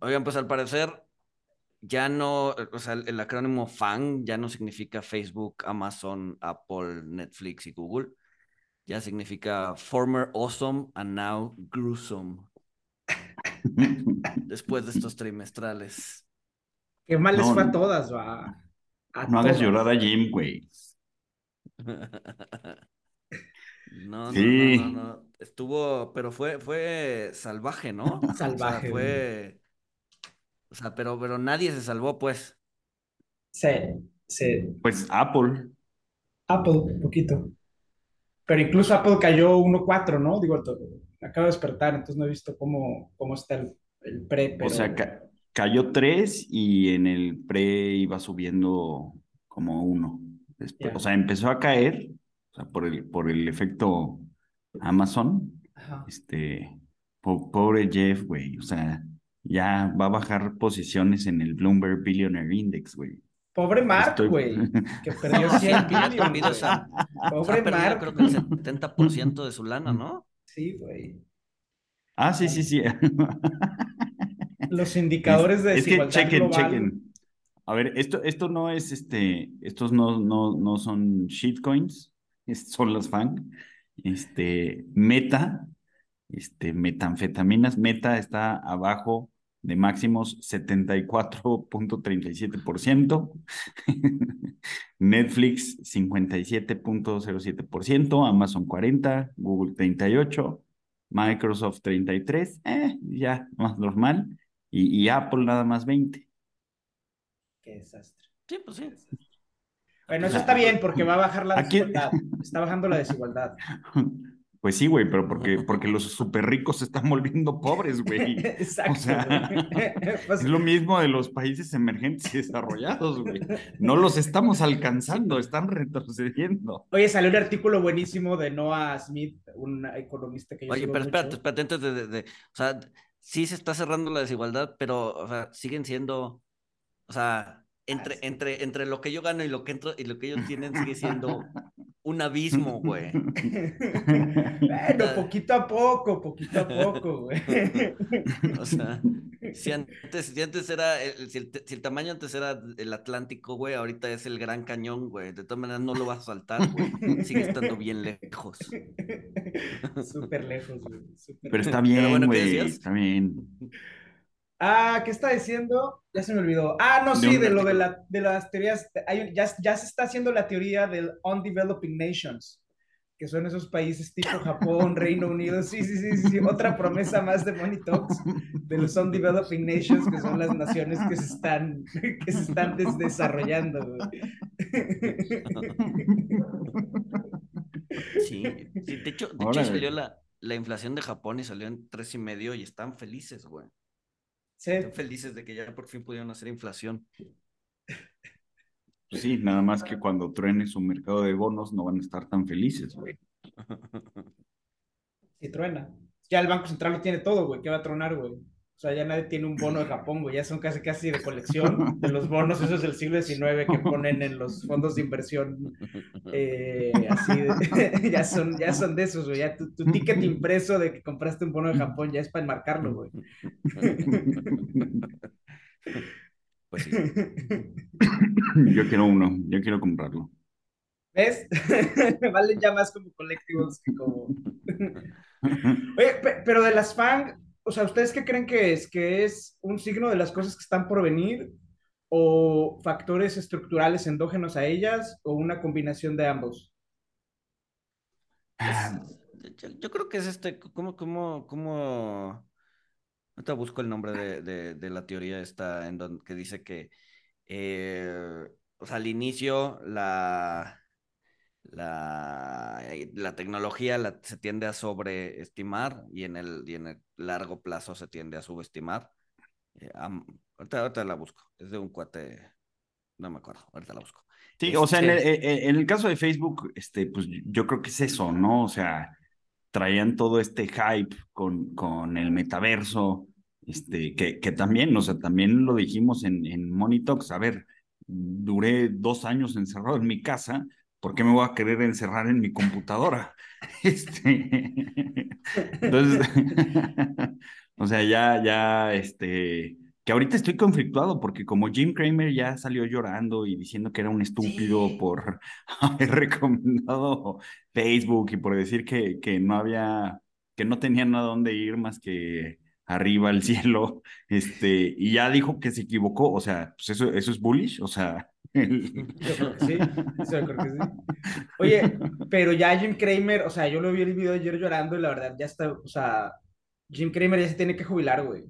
Oigan, pues al parecer ya no, o sea, el, el acrónimo FAN ya no significa Facebook, Amazon, Apple, Netflix y Google. Ya significa Former Awesome and Now Gruesome. Después de estos trimestrales. Qué mal les No, fue a no. todas, va. A No hagas llorar a Jim, güey. No, no, Sí. no, no, no. Estuvo, pero fue, fue salvaje, ¿no? O sea, Salvaje, güey. fue. O sea, pero, pero nadie se salvó, pues. Sí, sí. Pues Apple. Apple, un poquito. Pero incluso Apple cayó 1.4, ¿no? Digo, acabo de despertar, entonces no he visto cómo, cómo está el, el pre, pero... O sea, ca- cayó 3 y en el pre iba subiendo como uno. Después, Ya. O sea, empezó a caer, o sea, por el, por el efecto Amazon. Ajá. Este, po- pobre Jeff, güey. O sea, ya va a bajar posiciones en el Bloomberg Billionaire Index, güey. Pobre Mark, Estoy- güey, que perdió No, sí, 100 que ya billion, perdido güey. esa- Se Pobre ha perdido, Mark. creo que el 70% de su lana, ¿no? Sí, güey. Ah, sí, sí, sí. Los indicadores de Es que desigualdad chequen, global. chequen. A ver, esto, esto no es este, estos no, no, no son shitcoins, es- son las FANG. Este, Meta, este, metanfetaminas, Meta está abajo de máximos 74.37%, Netflix 57.07%, Amazon 40%, Google 38%, Microsoft 33%, eh, ya más normal, y, y Apple nada más 20%. Qué desastre. Sí, pues sí. Bueno, eso está bien porque va a bajar la Aquí- desigualdad. Está bajando la desigualdad. Pues sí, güey, pero porque, porque los súper ricos se están volviendo pobres, güey. Exacto. O sea. Pues, Es lo mismo de los países emergentes y desarrollados, güey. No los estamos alcanzando, están retrocediendo. Oye, salió un artículo buenísimo de Noah Smith, un economista que yo Oye, sigo pero espérate, mucho. espérate, antes de, de- de- o sea, sí se está cerrando la desigualdad, pero, o sea, siguen siendo, o sea, entre, sí. entre, entre lo que yo gano y lo que entro y lo que ellos tienen sigue siendo un abismo, güey. Bueno, poquito a poco, poquito a poco, güey. O sea, si antes, si antes era, el, si, el, si el tamaño antes era el Atlántico, güey, ahorita es el Gran Cañón, güey. De todas maneras no lo vas a saltar, güey. Sigue estando bien lejos. Súper lejos, güey. súper Pero está bien, bueno, ¿qué güey, está bien. Ah, ¿qué está diciendo? Ya se me olvidó. Ah, no, sí, de lo de, la, de las teorías. hay- ya, ya se está haciendo la teoría del Undeveloping Nations, que son esos países tipo Japón, Reino Unido. Sí, sí, sí, sí. Otra promesa más de Money Talks de los Undeveloping Nations, que son las naciones que se están, que se están des- desarrollando. güey. Sí, sí, de hecho, de hecho salió la, la inflación de Japón y salió en tres y medio y están felices, güey. Sí, Están felices de que ya por fin pudieron hacer inflación. Pues sí, nada más que cuando truene su mercado de bonos no van a estar tan felices, güey. sí, truena. Ya el Banco Central lo tiene todo, güey. ¿Qué va a tronar, güey? O sea, ya nadie tiene un bono de Japón, güey. Ya son casi, casi de colección de los bonos esos del siglo XIX que ponen en los fondos de inversión. eh, así, de- ya, son, ya son de esos, güey. Ya tu, tu ticket impreso de que compraste un bono de Japón ya es para enmarcarlo, güey. Pues sí. Yo quiero uno, yo quiero comprarlo. ¿Ves? Valen ya más como colectivos que como... Oye, pe- pero de las FANG, o sea, ¿ustedes qué creen que es? ¿Que es un signo de las cosas que están por venir? ¿O factores estructurales endógenos a ellas? ¿O una combinación de ambos? Es- yo, creo que es este, ¿cómo, cómo, cómo? Ahorita busco el nombre de, de, de la teoría esta en donde que dice que, eh, o sea, al inicio la, la, eh, la tecnología la, se tiende a sobreestimar y en, el, y en el largo plazo se tiende a subestimar. Eh, ahorita, la busco, es de un cuate, no me acuerdo, ahorita la busco. Sí, o sea, en el, en el, caso de Facebook, este, pues yo creo que es eso, ¿no? O sea, traían todo este hype con, con el metaverso, este, que, que también, o sea, también lo dijimos en, en Monitox, a ver, duré dos años encerrado en mi casa, ¿por qué me voy a querer encerrar en mi computadora? Este, entonces, o sea, ya, ya, este, que ahorita estoy conflictuado porque como Jim Cramer ya salió llorando y diciendo que era un estúpido por haber recomendado Facebook y por decir que, que no había, que no tenía nada donde ir más que arriba al cielo, este, y ya dijo que se equivocó, o sea, pues eso, eso es bullish, o sea. Yo creo que sí, yo creo que sí. Oye, pero ya Jim Kramer, o sea, yo lo vi el video ayer llorando y la verdad ya está, o sea, Jim Kramer ya se tiene que jubilar, güey.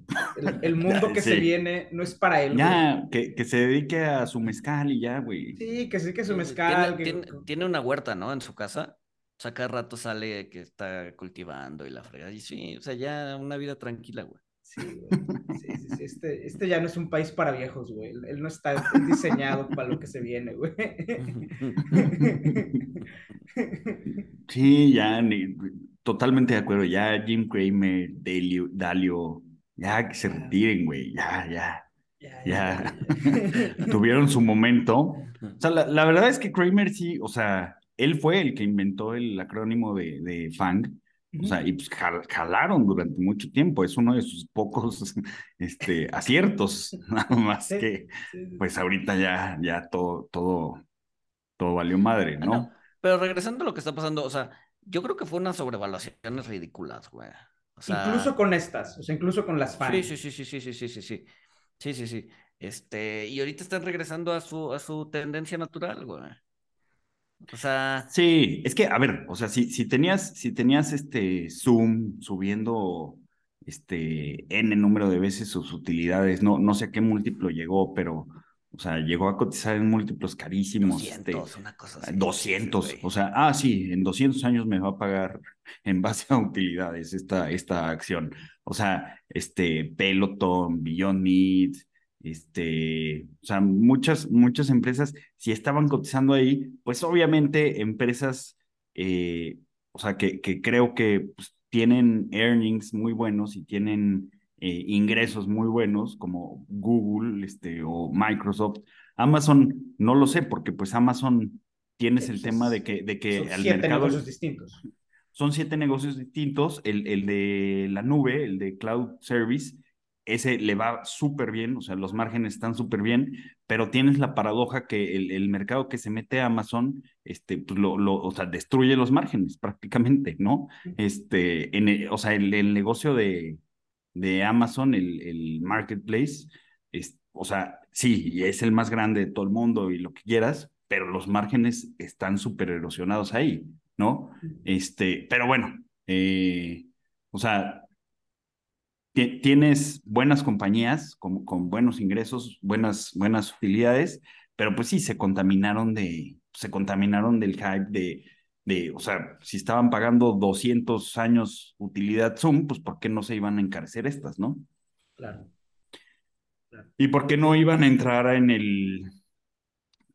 El, mundo que se viene no es para él. Ya, que, que, se dedique a su mezcal y ya, güey. Sí, que sí, que su mezcal. Tiene, tiene, una huerta, ¿no? En su casa. O sea, cada rato sale que está cultivando y la frega. Y sí, o sea, ya una vida tranquila, güey. Sí. Sí, sí, sí. Este, este ya no es un país para viejos, güey. Él no está diseñado para lo que se viene, güey. Sí, ya, totalmente de acuerdo. Ya Jim Cramer, Dalio, Dalio ya que se retiren, güey. Ya, ya. Ya, ya. tuvieron su momento. O sea, la, la, verdad es que Kramer sí, o sea, él fue el que inventó el acrónimo de, de FANG. O sea, y pues jalaron durante mucho tiempo. Es uno de sus pocos este, aciertos, nada más que, pues ahorita ya, ya todo, todo, todo valió madre, ah, ¿no? Pero regresando a lo que está pasando, o sea, yo creo que fue unas sobrevaluaciones ridículas, güey. O sea... Incluso con estas, o sea, incluso con las fans. Sí, sí, sí, sí, sí, sí, sí, sí. Sí, sí, sí. Este, y ahorita están regresando a su, a su tendencia natural, güey. O sea. Sí, es que, a ver, o sea, si, si tenías, si tenías este Zoom subiendo este N número de veces sus utilidades, no, no sé a qué múltiplo llegó, pero, o sea, llegó a cotizar en múltiplos carísimos. 200, este, una cosa así. 200, o sea, ah, sí, en 200 años me va a pagar en base a utilidades esta, esta acción. O sea, este Peloton, Beyond Meat, este, o sea, muchas, muchas empresas, si estaban cotizando ahí, pues obviamente empresas, eh, o sea, que, que creo que pues, tienen earnings muy buenos y tienen eh, ingresos muy buenos, como Google este, o Microsoft. Amazon, no lo sé, porque pues Amazon tienes el tema de que, de que al siete mercado... negocios distintos. Son siete negocios distintos, el, el de la nube, el de cloud service, ese le va súper bien, o sea, los márgenes están súper bien, pero tienes la paradoja que el, mercado que se mete a Amazon, este, pues lo, lo, o sea, destruye los márgenes prácticamente, ¿no? Este, en o sea, el, negocio de, de Amazon, el, el marketplace, es, o sea, sí, es el más grande de todo el mundo y lo que quieras, pero los márgenes están súper erosionados ahí, ¿no? Este, pero bueno, eh, o sea, tienes buenas compañías con, con, buenos ingresos, buenas, buenas utilidades, pero pues sí, se contaminaron de, se contaminaron del hype de, de, o sea, si estaban pagando 200 años utilidad Zoom, pues ¿por qué no se iban a encarecer estas, no? Claro. ¿Y por qué no iban a entrar en el,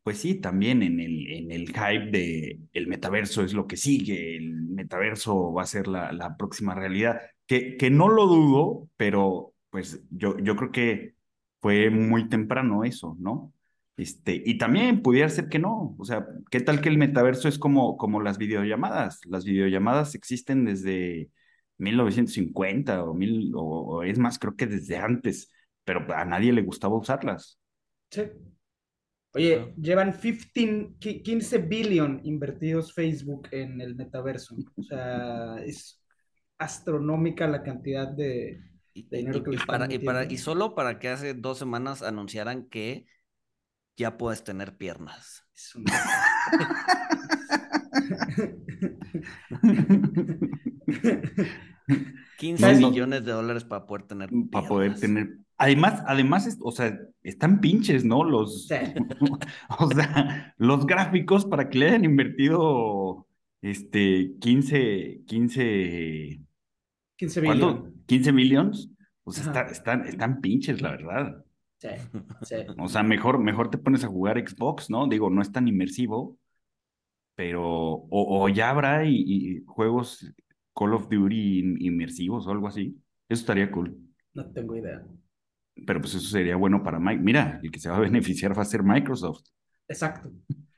pues sí, también en el, en el hype de el metaverso es lo que sigue, el metaverso va a ser la, la próxima realidad? que, que no lo dudo, pero pues yo, yo creo que fue muy temprano eso, ¿no? Este, y también pudiera ser que no, o sea, ¿qué tal que el metaverso es como, como las videollamadas? Las videollamadas existen desde 1950 o, mil, o, es más, creo que desde antes, pero a nadie le gustaba usarlas. Sí. Oye, llevan 15, 15 billion invertidos Facebook en el metaverso. O sea, es astronómica la cantidad de, dinero que y, para, y, para, y solo para que hace dos semanas anunciaran que ya puedes tener piernas. Es 15 millones de dólares para poder tener Para poder tener Además, además, o sea, están pinches, ¿no? Los, o sea, los gráficos para que le hayan invertido, este, 15, 15, 15 millones. 15 millones. O sea, están, están pinches, la verdad. Sí, sí. O sea, mejor, mejor te pones a jugar Xbox, ¿no? Digo, no es tan inmersivo, pero, o, ya habrá y, juegos Call of Duty inmersivos o algo así. Eso estaría cool. No tengo idea. Pero pues eso sería bueno para Mike. Mira, el que se va a beneficiar va a ser Microsoft. Exacto.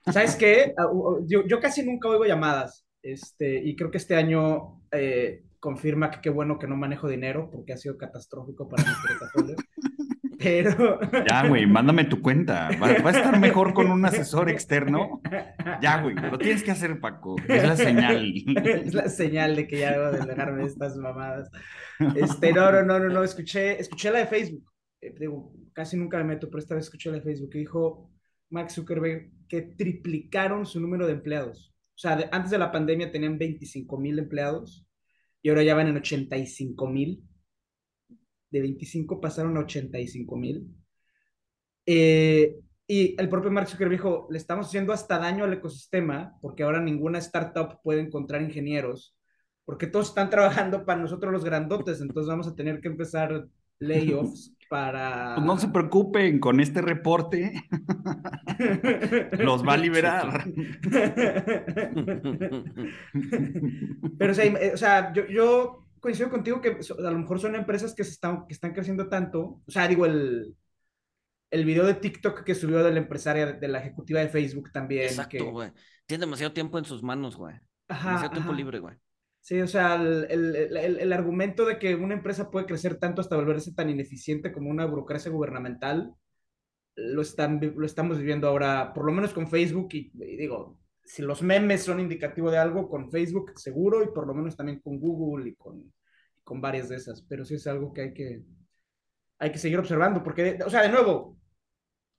¿Sabes qué? Ah, yo, yo casi nunca oigo llamadas. Este, y creo que este año eh, confirma que qué bueno que no manejo dinero porque ha sido catastrófico para mi portafolio. Pero. Ya, güey, mándame tu cuenta. ¿Va, a estar mejor con un asesor externo? Ya, güey, lo tienes que hacer, Paco. Es la señal. Es la señal de que ya debo de dejarme estas mamadas. Este, no, no, no, no, Escuché, escuché la de Facebook. Eh, digo, casi nunca me meto, pero esta vez escuché de Facebook que dijo Mark Zuckerberg que triplicaron su número de empleados. O sea, antes de la pandemia tenían 25 mil empleados y ahora ya van en 85 mil de 25 pasaron a 85 mil. Eh, y el propio Mark Zuckerberg dijo, le estamos haciendo hasta daño al ecosistema porque ahora ninguna startup puede encontrar ingenieros porque todos están trabajando para nosotros los grandotes, entonces vamos a tener que empezar layoffs para... Pues no se preocupen, con este reporte los va a liberar. Pero o sea, yo, yo coincido contigo que a lo mejor son empresas que, se están, que están creciendo tanto. O sea, digo, el, el video de TikTok que subió de la empresaria, de la ejecutiva de Facebook también. Exacto, güey. Tiene demasiado tiempo en sus manos, güey. Ajá, demasiado tiempo libre, güey. Sí, o sea, el, el, el, argumento de que una empresa puede crecer tanto hasta volverse tan ineficiente como una burocracia gubernamental, lo, están, lo estamos viviendo ahora, por lo menos con Facebook, y digo, si los memes son indicativo de algo, con Facebook seguro y por lo menos también con Google y con, con varias de esas, pero sí es algo que hay que, hay que seguir observando, porque, o sea, de nuevo,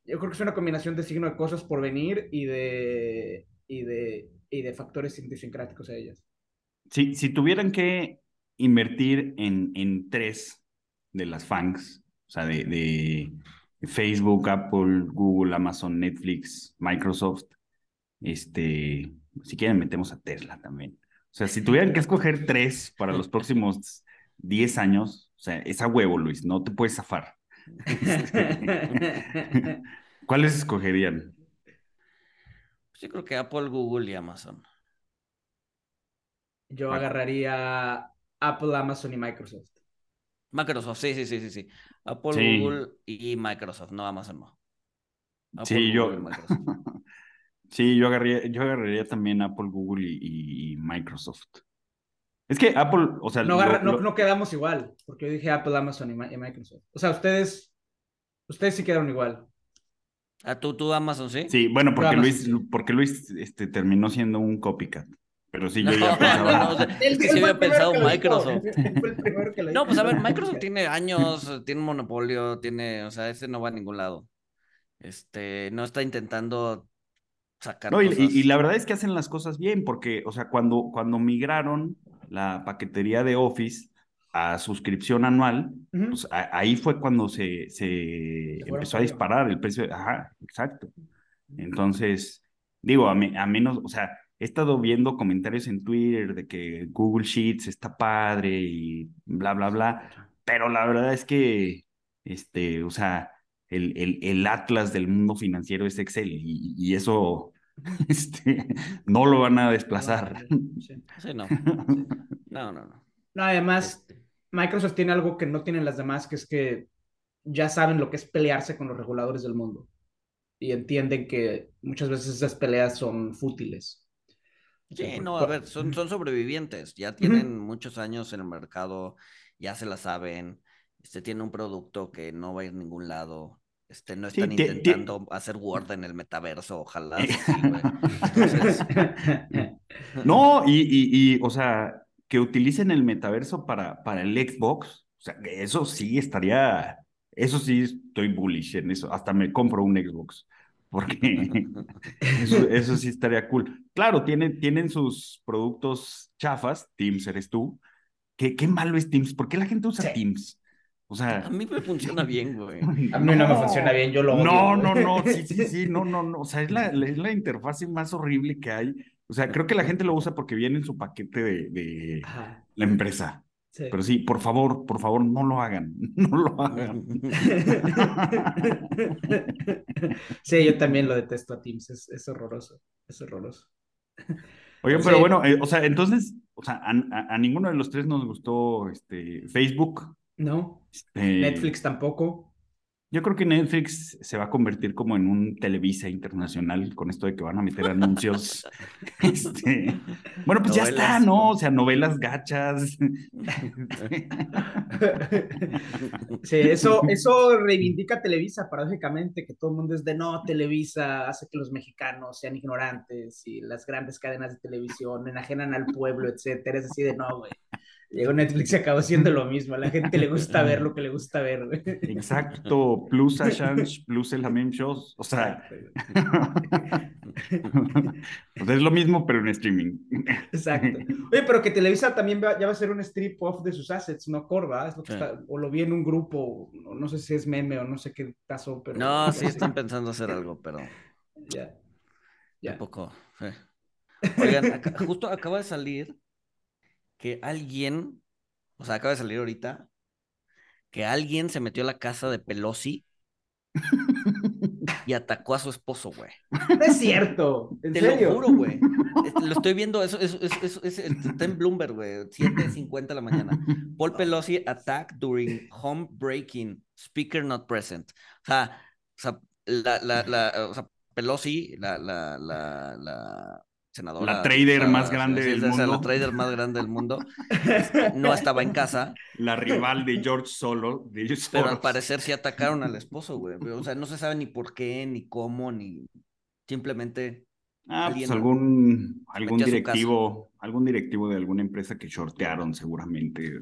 yo creo que es una combinación de signo de cosas por venir y de, y de, y de factores idiosincráticos a ellas. Si, si tuvieran que invertir en, en tres de las FANGs, o sea, de, de Facebook, Apple, Google, Amazon, Netflix, Microsoft, este, si quieren metemos a Tesla también. O sea, si tuvieran que escoger tres para los próximos 10 años, o sea, es a huevo, Luis, no te puedes zafar. ¿Cuáles escogerían? Yo creo que Apple, Google y Amazon. Yo agarraría Apple, Amazon y Microsoft. Microsoft, sí, sí, sí, sí, sí. Apple, Google y Microsoft, no Amazon no. sí, yo. Sí, yo agarraría, yo agarraría también Apple, Google y, Microsoft. Es que Apple, o sea... No, no, quedamos igual, porque yo dije Apple, Amazon y, Microsoft. O sea, ustedes, ustedes sí quedaron igual. ¿A tú, tú Amazon, sí? Sí, bueno, porque Luis, porque Luis este, terminó siendo un copycat. Pero sí, yo ya pensaba. No, es que sí había pensado Microsoft. no, pues a ver, Microsoft tiene años, tiene un monopolio, tiene, o sea, ese no va a ningún lado. Este, no está intentando no, y, la verdad es que hacen las cosas bien, porque, o sea, cuando, cuando migraron la paquetería de Office a suscripción anual, pues ahí fue cuando se, se, empezó a disparar el precio. Ajá, exacto. Entonces, digo, a, a menos, o sea, he estado viendo comentarios en Twitter de que Google Sheets está padre y bla, bla, bla, pero la verdad es que, este, o sea, el, el, el, atlas del mundo financiero es Excel y, eso este, no lo van a desplazar. Sí, no. No, no, no. además, este. Microsoft tiene algo que no tienen las demás, que es que ya saben lo que es pelearse con los reguladores del mundo y entienden que muchas veces esas peleas son fútiles. Sí, no, a ver, son, son sobrevivientes, ya tienen muchos años en el mercado, ya se la saben, este tiene un producto que no va a ir a ningún lado, este, no están intentando hacer Word en el metaverso, ojalá. no, y, y, y, o sea, que utilicen el metaverso para, para el Xbox, o sea, eso sí estaría, eso sí estoy bullish en eso, hasta me compro un Xbox, porque eso, eso, sí estaría cool. Claro, tienen, tienen sus productos chafas, Teams eres tú, ¿Qué, qué malo es Teams? ¿Por qué la gente usa Teams? O sea, A mí me funciona bien, güey. A mí no me funciona bien, yo lo odio. No, no, no, sí, sí, sí, no, no, no. O sea, es la, es la interfase más horrible que hay. O sea, creo que la gente lo usa porque viene en su paquete de, de la empresa. Sí. Pero sí, por favor, por favor, no lo hagan. No lo hagan. Sí, yo también lo detesto a Teams, es, es horroroso, es horroroso. Oigan, pero Sí. bueno, eh, o sea, entonces, o sea, a, a- a ninguno de los tres nos gustó este Facebook. No, Este, Netflix tampoco. Yo creo que Netflix se va a convertir como en un Televisa internacional con esto de que van a meter anuncios. Este, bueno, pues ya está. ¿no? O sea, novelas gachas. Sí, eso, eso reivindica a Televisa, paradójicamente, que todo el mundo es de no, Televisa hace que los mexicanos sean ignorantes y las grandes cadenas de televisión enajenan al pueblo, etcétera. Es así de no, güey. Llegó Netflix y acabó siendo lo mismo. A la gente le gusta ver lo que le gusta ver, güey. Exacto, plus Ashange, plus el Hamim Shows. O sea, o sea, es lo mismo, pero en streaming. Exacto. Oye, pero que Televisa también va- ya va a ser un strip off de sus assets, no Corva, es lo que Sí. está, o lo vi en un grupo, no sé si es meme o no sé qué pasó, pero No, sí están pensando hacer algo, pero ya, ya. tampoco. eh. Oigan, acá- justo acaba de salir que alguien, o sea, acaba de salir ahorita, que alguien se metió a la casa de Pelosi y atacó a su esposo, güey. No es cierto, en Te serio. lo juro, güey. Lo estoy viendo, eso, eso, eso, eso- eso- está en Bloomberg, güey, 7.50 de la mañana. Paul Pelosi attack during home breaking, speaker not present. O sea, o sea, la, la, la, o sea, Pelosi, la, la, la, la senadora. La trader más grande del mundo. La trader más grande del mundo. No estaba en casa, La rival de George Solo, de George pero al parecer sí atacaron al esposo, güey. O sea, no se sabe ni por qué, ni cómo, ni simplemente. Ah, pues algún, algún directivo, algún directivo de alguna empresa que shortearon seguramente.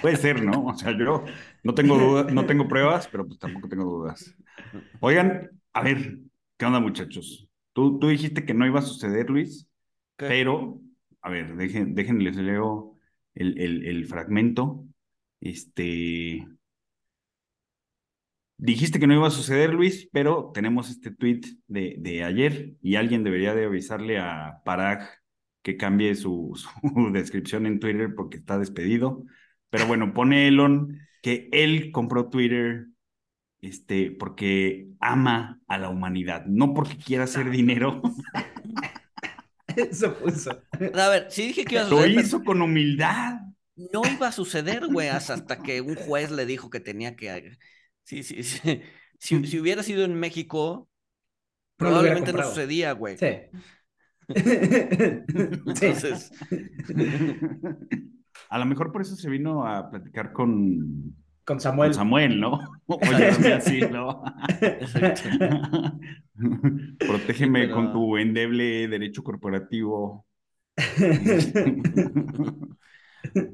Puede ser, ¿no? O sea, yo no tengo dudas, no tengo pruebas, pero pues tampoco tengo dudas. Oigan, a ver, ¿qué onda, muchachos? Tú, tú dijiste que no iba a suceder, Luis, ¿Qué? pero, a ver, dejen, déjenles leo el, el, el fragmento. Este. Dijiste que no iba a suceder, Luis, pero tenemos este tweet de, de ayer y alguien debería de avisarle a Parag que cambie su, su descripción en Twitter porque está despedido. Pero bueno, pone Elon que él compró Twitter este, porque ama a la humanidad, no porque quiera hacer dinero. Eso puso. A ver, sí dije que iba a Lo suceder, pero hizo con humildad. no iba a suceder, güey, hasta que un juez le dijo que tenía que. Sí, sí, sí. Si, si hubiera sido en México, No lo probablemente no comprado. sucedía, güey. Sí. Entonces, A lo mejor por eso se vino a platicar con, Con Samuel. con Samuel, ¿no? Oye, dame así, ¿no? Protégeme Pero- con tu endeble derecho corporativo.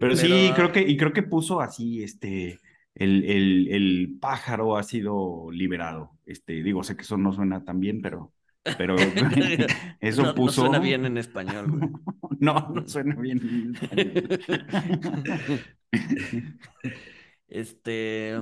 Pero, sí, Pero- creo que, y creo que puso así, este, el, el, el pájaro ha sido liberado. Este, digo, sé que eso no suena tan bien, pero, pero eso No- no puso. suena bien en español, güey. No, no suena bien. Este,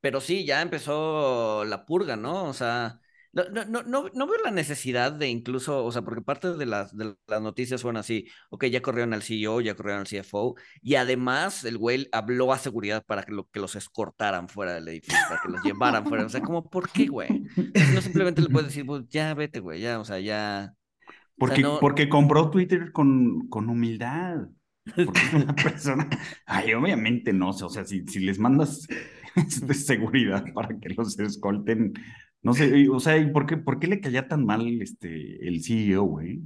pero sí, ya empezó la purga, ¿no? O sea, no, no, no, no, veo la necesidad de incluso, o sea, porque parte de las, de las noticias fueron así, ok, ya corrieron al CEO, ya corrieron al CFO, y además el güey habló a seguridad para que, lo, que los escortaran fuera del edificio, para que los llevaran fuera, o sea, como, ¿por qué, güey? No simplemente le puedes decir, pues, ya vete, güey, ya, o sea, ya... Porque, no- porque compró Twitter con, con humildad. Porque es una persona. Ay, obviamente no. O sea, si, si les mandas de seguridad para que los escolten. No sé, o sea, ¿y por qué, por qué le caía tan mal este, el CEO, güey?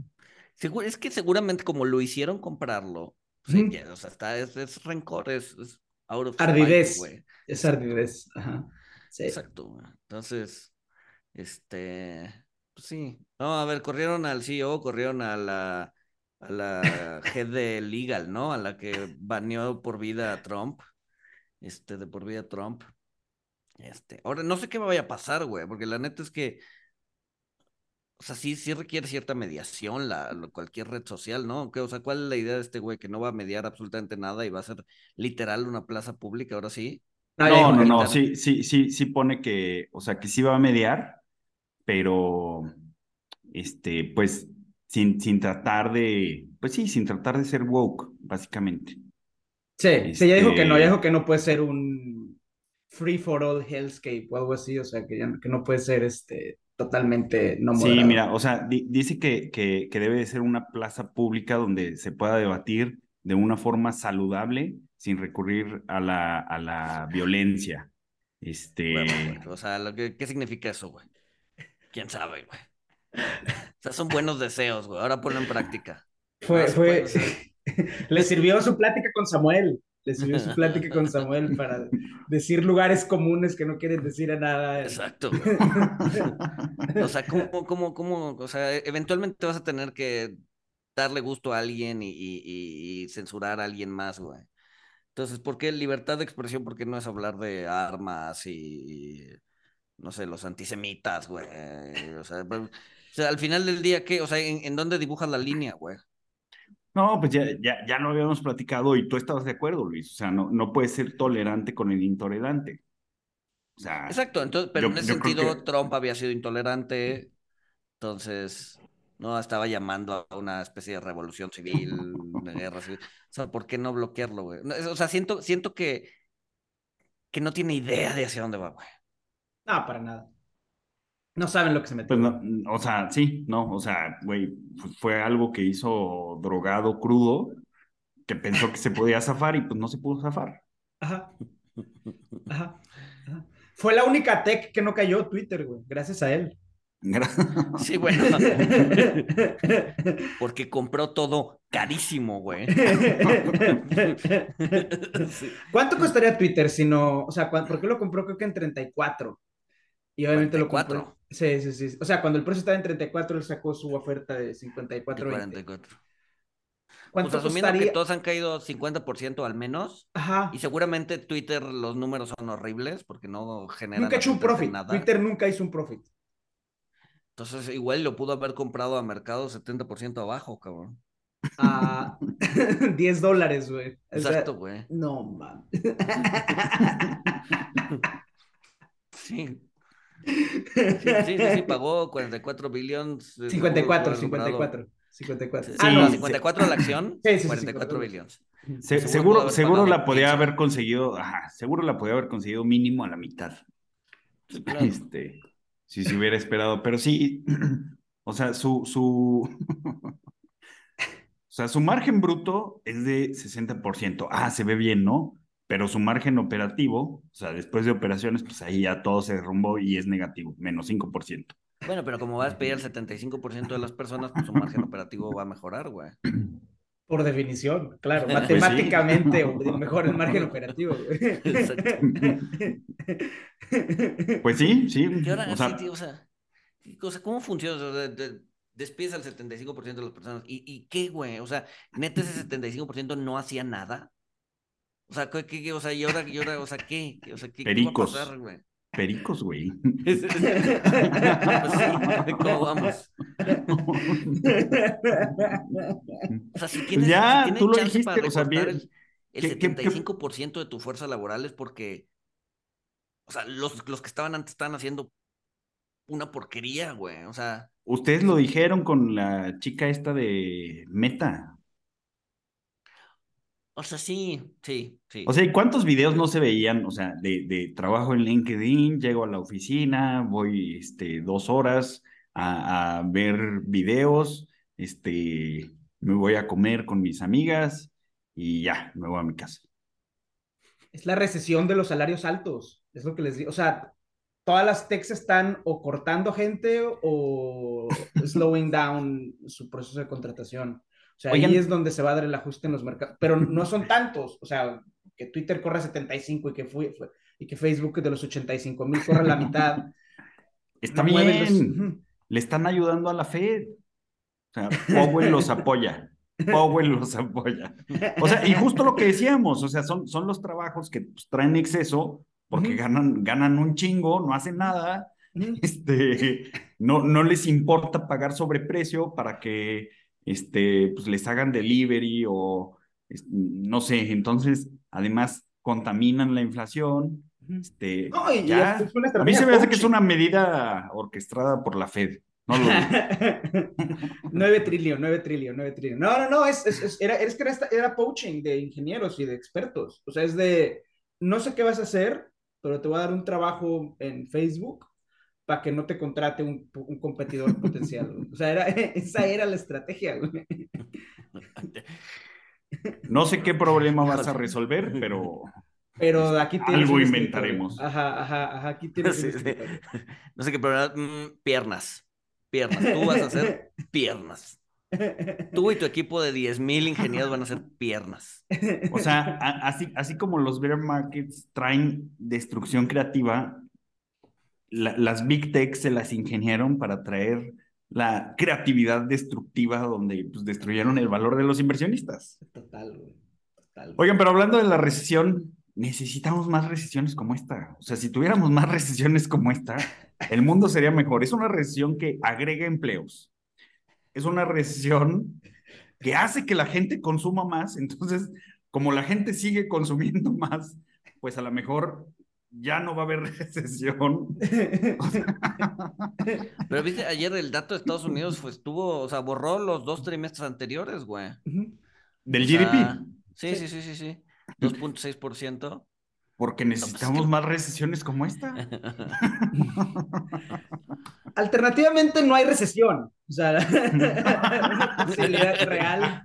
Es que seguramente como lo hicieron comprarlo, pues, ya, o sea, está, es, es rencor, es, es out of spite, Ardidez. güey. Es ardidez. Ajá. Sí. Exacto, güey. Entonces, este, pues sí. No, a ver, corrieron al CEO, corrieron a la, a la head de Legal, ¿no? A la que baneó por vida a Trump, este, de por vida a Trump. Este, ahora no sé qué vaya a pasar, güey, porque la neta es que, o sea, sí, sí requiere cierta mediación la, lo- cualquier red social, ¿no? ¿Qué, o sea, ¿cuál es la idea de este güey que no va a mediar absolutamente nada y va a ser literal una plaza pública ahora sí? No, no, que no, sí, sí, sí, sí pone que, o sea, que sí va a mediar, pero, este, pues, sin, sin tratar de, pues sí, sin tratar de ser woke, básicamente. Sí, sí, ya dijo que no, ya Este- dijo que no puede ser un free for all hellscape o algo así, o sea, que, ya, que no puede ser este totalmente no Sí, moderado. mira, o sea, di- dice que, que, que debe de ser una plaza pública donde se pueda debatir de una forma saludable sin recurrir a la, a la violencia. Este, güey. O sea, lo que- ¿qué significa eso, güey? ¿Quién sabe, güey? O sea, son buenos deseos, güey. Ahora ponlo en práctica. Fue, fue, le sirvió su plática con Samuel, le sirvió su plática con Samuel para decir lugares comunes que no quieren decir a nada. Exacto. O sea, ¿cómo, cómo, cómo? O sea, eventualmente vas a tener que darle gusto a alguien y, y- y- y censurar a alguien más, güey. Entonces, ¿por qué libertad de expresión? ¿Por qué no es hablar de armas y, y, no sé, los antisemitas, güey? O sea, pues, o sea, al final del día, ¿qué? O sea, ¿en, en dónde dibujas la línea, güey? No, pues ya, ya, ya lo habíamos platicado y tú estabas de acuerdo, Luis. O sea, no, no puedes ser tolerante con el intolerante. O sea, Exacto, entonces, pero yo- en ese sentido, que- Trump había sido intolerante, entonces, no estaba llamando a una especie de revolución civil, de guerra civil. O sea, ¿por qué no bloquearlo, güey? No, es- O sea, siento, siento que, que no tiene idea de hacia dónde va, güey. No, para nada. No saben lo que se metió. Pues no, o sea, sí, no, o sea, güey, fu- fue algo que hizo drogado crudo, que pensó que se podía zafar y pues no se pudo zafar. Ajá. Ajá. Ajá. Fue la única tech que no cayó Twitter, güey, gracias a él. Sí, bueno, porque compró todo carísimo, güey. Sí. ¿Cuánto costaría Twitter si no, o sea, ¿por qué lo compró? Creo que en 34. Y obviamente lo 44. compró. Sí, sí, sí. O sea, cuando el precio estaba en 34, él sacó su oferta de 54. De 20. 44. ¿Cuánto Pues asumiendo costaría? que todos han caído 50% al menos, Ajá. y seguramente Twitter los números son horribles porque no generan Nunca hecho un profit. nada. Twitter nunca hizo un profit. Entonces igual lo pudo haber comprado a mercado 70% abajo, cabrón. A 10 dólares, güey. O sea, Exacto, güey. no, man. Sí. Sí, sí, sí, sí, pagó 44 billones. de 54, seguro pudo haber logrado- 54. 54. Sí, Ah, no, no. sí. 54 la acción, Sí, sí, sí, 44 54. billones. Se- Seguro seguro, la podía 15. haber conseguido, ajá, seguro la podía haber conseguido mínimo a la mitad. Este, si se hubiera esperado, pero sí, o sea, su, su, o sea, su margen bruto es de 60%. Ah, se ve bien, ¿no? Pero su margen operativo, o sea, después de operaciones, pues ahí ya todo se derrumbó y es negativo, menos 5%. Bueno, pero como va a despedir al 75% de las personas, pues su margen operativo va a mejorar, güey. Por definición, claro. Pues sí. Matemáticamente, o mejor el margen operativo. güey. Pues sí, sí, Y ahora, o sea, sí, tío, o sea, o sea, ¿cómo funciona? O sea, de- de- despides al 75% de las personas. ¿Y, y qué, güey? O sea, neta, ese 75% no hacía nada. O sea, ¿qué, qué- o sea, y ahora, y ahora, o sea, ¿qué? O sea, ¿qué, qué va a Pericos. pasar, güey? pericos, güey. Pues sí, ¿cómo vamos? O sea, si tienes, ya, si tienes tú lo chance para dijiste, o sea, bien, el, el ¿qué- qué- qué- 75% de tu fuerza laboral es porque, o sea, los, los que estaban antes estaban haciendo una porquería, güey. O sea, Ustedes lo dijeron con la chica esta de Meta. O sea, sí, sí, sí. O sea, ¿y cuántos videos no se veían? O sea, de, de trabajo en LinkedIn, llego a la oficina, voy este, dos horas a, a ver videos, este, me voy a comer con mis amigas y ya, me voy a mi casa. Es la recesión de los salarios altos. Es lo que les digo. O sea, todas las techs están o cortando gente o slowing down su proceso de contratación. Sea, Oigan. ahí es donde se va a dar el ajuste en los mercados. Pero no son tantos. O sea, que Twitter corra 75 y que, fue, y que Facebook de los 85 mil corra la mitad. Está no mueven los- bien, le están ayudando a la Fed. O sea, Powell los apoya. Powell los apoya. O sea, y justo lo que decíamos, o sea, son, son los trabajos que pues, traen exceso porque ganan, ganan un chingo, no hacen nada, este, no, no les importa pagar sobreprecio para que este, pues, les hagan delivery o no sé, entonces, además, contaminan la inflación. Este, No, y ya. es una A mí se me hace que es coaching. una medida orquestada por la Fed. No lo dudo. 9 trillón, 9 trillón, 9 trillón. No, no, no, es, es, es- era, es que era, era poaching de ingenieros y de expertos. O sea, es de, no sé qué vas a hacer, pero te voy a dar un trabajo en Facebook para que no te contrate un, un competidor potencial. güey. O sea, era, esa era la estrategia. güey. No sé qué problema vas a resolver, pero Pero aquí tienes Algo un inventaremos. Ajá, ajá, ajá, aquí tienes Sí, sí. No sé qué, pero mm, piernas. Piernas. Tú vas a hacer piernas. Tú y tu equipo de 10.000 ingenieros van a hacer piernas. O sea, a- así, así como los bear markets traen destrucción creativa, la- las big tech se las ingeniaron para traer la creatividad destructiva donde pues, destruyeron el valor de los inversionistas. Total, güey. Total. Oigan, pero hablando de la recesión, necesitamos más recesiones como esta. O sea, si tuviéramos más recesiones como esta, el mundo sería mejor. Es una recesión que agrega empleos. Es una recesión que hace que la gente consuma más. Entonces, como la gente sigue consumiendo más, pues a lo mejor ya no va a haber recesión. Pero viste, ayer el dato de Estados Unidos fue, estuvo, o sea, borró los dos trimestres anteriores, güey. Del O sea, GDP, sí, sí, sí, sí, sí. 2.6%. porque necesitamos más recesiones como esta. Alternativamente no hay recesión. O sea, una posibilidad real.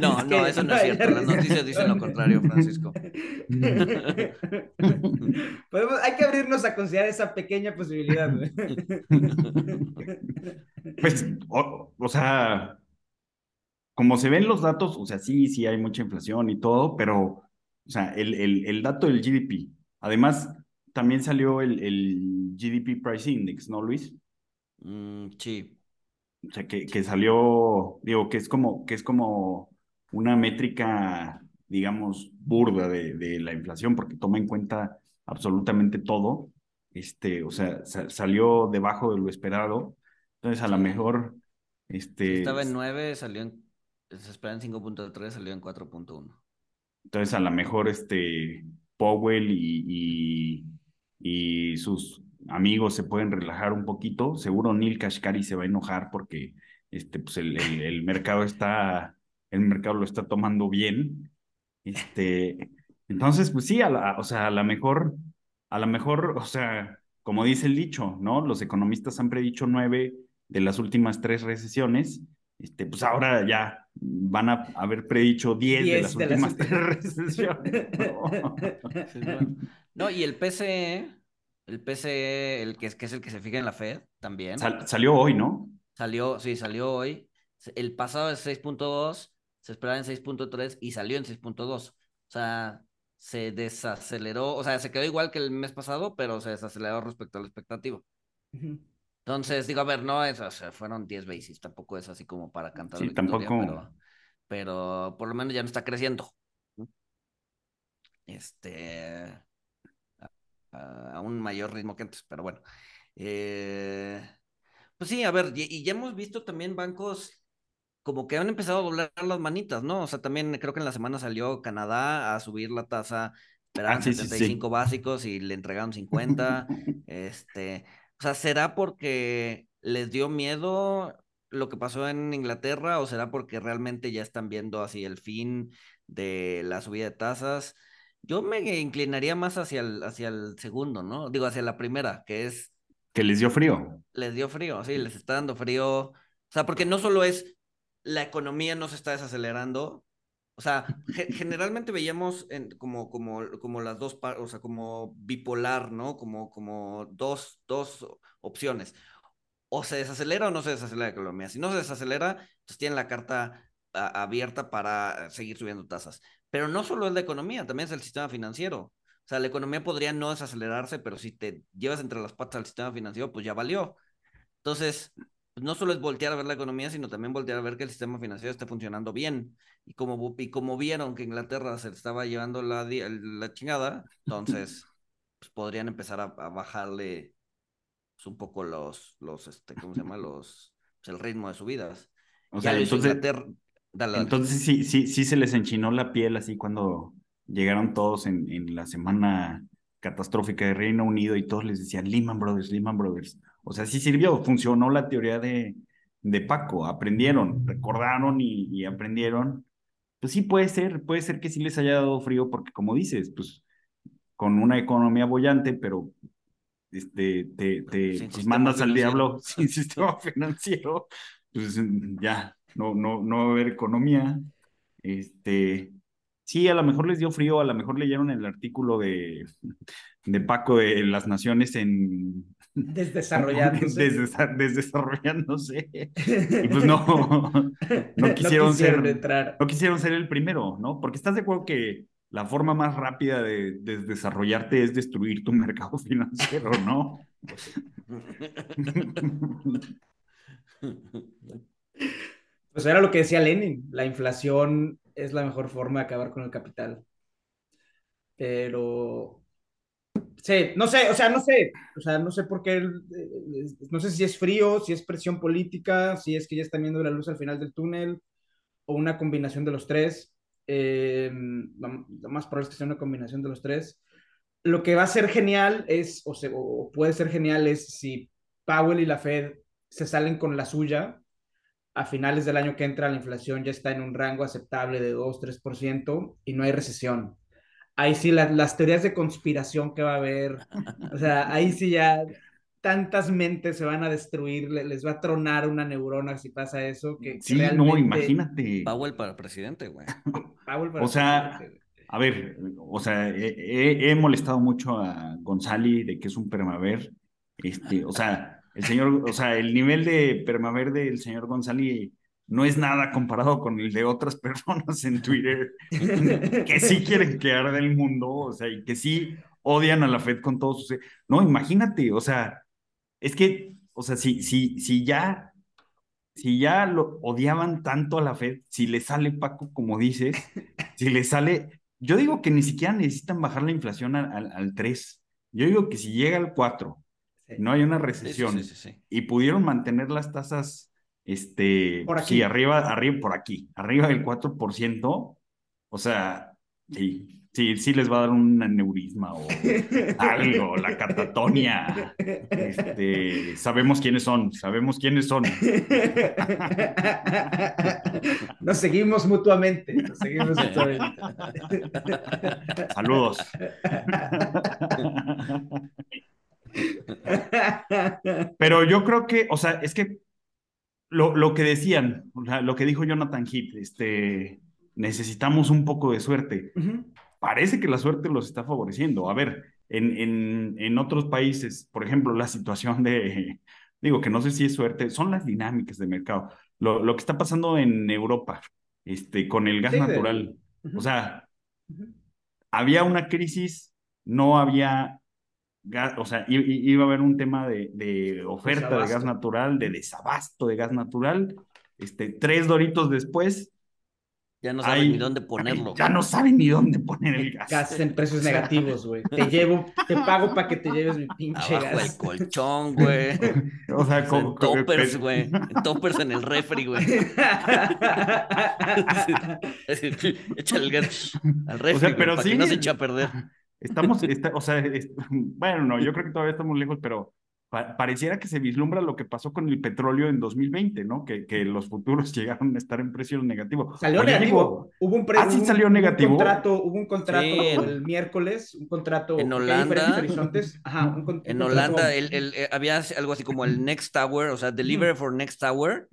No, Es no, eso no es cierto. Las noticias dicen lo contrario, Francisco. Podemos, hay que abrirnos a considerar esa pequeña posibilidad. Pues, o, o sea, como se ven los datos, o sea, sí, sí hay mucha inflación y todo, pero, o sea, el, el, el dato del GDP. Además, también salió el, el GDP Price Index, ¿no, Luis? Mm, sí. O sea, que, que salió, digo, que es como, que es como una métrica, digamos, burda de, de la inflación, porque toma en cuenta absolutamente todo. Este, o sea, sa- salió debajo de lo esperado. Entonces, a lo mejor, Si este, estaba en 9, salió en. Se esperaba en 5.3, salió en 4.1. entonces a lo mejor este Powell y, y, y sus amigos se pueden relajar un poquito. Seguro Neil Kashkari se va a enojar porque este, pues el, el, el mercado está, el mercado lo está tomando bien. Este, entonces, pues sí, a la, o sea, a lo mejor, a lo mejor, o sea, como dice el dicho, ¿no? Los economistas han predicho nueve de las últimas tres recesiones. Este, pues ahora ya van a haber predicho diez de las de las últimas tres recesiones. ¿no? Sí, bueno. No, y el PCE, el PCE, el que es, que es el que se fija en la Fed también, Sal- salió hoy, ¿no? salió, sí, salió hoy. El pasado es 6.2, se esperaba en 6.3 y salió en 6.2. O sea, se desaceleró, o sea, se quedó igual que el mes pasado, pero se desaceleró respecto al expectativo. Ujú. Entonces, digo, a ver, no es, o sea, fueron 10 basis, tampoco es así como para cantar Sí, victoria, tampoco. pero, pero por lo menos ya no está creciendo. Este, a, un mayor ritmo que antes, pero bueno. Eh, pues sí, a ver, y, y ya hemos visto también bancos como que han empezado a doblar las manitas, ¿no? O sea, también creo que en la semana salió Canadá a subir la tasa, esperaban Ah, sí, sí, sí. 75 básicos y le entregaron 50. Este, o sea, ¿será porque les dio miedo lo que pasó en Inglaterra o será porque realmente ya están viendo así el fin de la subida de tasas? Yo me inclinaría más hacia el, hacia el segundo, ¿no? Digo, hacia la primera, que es Que les dio frío. les dio frío, sí, les está dando frío. O sea, porque no solo es la economía no se está desacelerando. O sea, ge- generalmente veíamos en, como, como, como las dos, o sea, como bipolar, ¿no? Como, como dos, dos opciones. O se desacelera o no se desacelera la economía. Si no se desacelera, pues tienen la carta a- abierta para seguir subiendo tasas. Pero no solo es la economía, también es el sistema financiero. O sea, la economía podría no desacelerarse, pero si te llevas entre las patas al sistema financiero, pues ya valió. Entonces, no solo es voltear a ver la economía, sino también voltear a ver que el sistema financiero esté funcionando bien. Y como, y como vieron que Inglaterra se estaba llevando la, la chingada, entonces pues podrían empezar a, a bajarle pues, un poco los, los, este, ¿cómo se llama? Los, pues, el ritmo de subidas. O Ya sea, lo hizo entonces, Inglaterra. Dale, dale. entonces sí, sí, sí se les enchinó la piel así cuando, llegaron todos en, en la semana catastrófica de Reino Unido y todos les decían Lehman Brothers, Lehman Brothers. O sea, sí sirvió, funcionó la teoría de, de Paco, aprendieron, recordaron y, y aprendieron. Pues sí puede ser, puede ser que sí les haya dado frío porque como dices, pues con una economía bollante, pero este, te, pues, mandas al diablo sin sistema financiero, pues ya, no, no, no va a haber economía. Este, sí, a lo mejor les dio frío, a lo mejor leyeron el artículo de, de Paco de las Naciones en Desdesarrollándose. Desdesa- desdesarrollándose. Y pues no, no quisieron ser, entrar. no quisieron ser el primero, ¿no? Porque estás de acuerdo que la forma más rápida de, de desarrollarte es destruir tu mercado financiero, ¿no? Pues era lo que decía Lenin, la inflación es la mejor forma de acabar con el capital. Pero, sí, no sé, o sea, no sé, o sea, no sé por qué, eh, no sé si es frío, si es presión política, si es que ya están viendo la luz al final del túnel, o una combinación de los tres. Lo, lo más probable es que sea una combinación de los tres. Lo que va a ser genial es, o, se, o puede ser genial es si Powell y la Fed se salen con la suya a finales del año que entra la inflación ya está en un rango aceptable de 2-3% y no hay recesión. Ahí sí, la, las teorías de conspiración que va a haber, o sea, ahí sí ya tantas mentes se van a destruir, le- les va a tronar una neurona si pasa eso, que, que Sí, no, imagínate. Powell para presidente, güey. Powell para O sea, presidente. A ver, o sea, he molestado mucho a González de que es un permaver. Este, o sea, el señor, o sea, el nivel de permaver del señor González no es nada comparado con el de otras personas en Twitter que sí quieren que arde el mundo, o sea, y que sí odian a la Fed con todos sus... No, imagínate, o sea, es que, o sea, si, si, si ya, si ya lo odiaban tanto a la Fed, si le sale Paco, como dices, si le sale, yo digo que ni siquiera necesitan bajar la inflación al, al, al 3. Yo digo que si llega al 4, Sí. no hay una recesión sí, sí, sí. y pudieron mantener las tasas, este, Por aquí. arriba, arriba, por aquí, arriba del 4%, o sea, sí, sí, sí les va a dar un aneurisma o algo, la catatonia. Este, sabemos quiénes son, sabemos quiénes son. Nos seguimos mutuamente, nos seguimos mutuamente. Saludos. Pero yo creo que, o sea, es que lo, lo que decían, o sea, lo que dijo Jonathan Heath, este, necesitamos un poco de suerte. Parece que la suerte los está favoreciendo. A ver, en, en, en otros países, por ejemplo, la situación de, digo que no sé si es suerte, son las dinámicas de mercado. Lo, lo que está pasando en Europa, este, con el gas Sí, natural. O sea, había una crisis, no había gas, o sea, iba a haber un tema de, de oferta de gas natural, de desabasto de gas natural. Este, tres doritos después, Ya no saben Ay, ni dónde ponerlo. ya no saben ni dónde poner el gas. Gas en precios negativos, güey. Te llevo, te pago para que te lleves mi pinche Abajo gas. colchón, güey. O sea, En co- co- toppers, pe- güey. Toppers en el refri, güey. Échale el gas al refri, O sea, pero para sí, que no se eche a perder. Estamos, está- o sea, es- bueno, no, yo creo que todavía estamos lejos, pero pa- pareciera que se vislumbra lo que pasó con el petróleo en 2020, ¿no? Que, que los futuros llegaron a estar en precios negativos. Salió O ya negativo. llegó- Hubo un pre- Ah, sí salió hubo un negativo. contrato, hubo un contrato Sí, en- el miércoles, un contrato En Holanda. horizontes. Ajá, un con- un En contrato- Holanda el, el- eh, había algo así como el Next Tower, o sea, Deliver for Next Tower.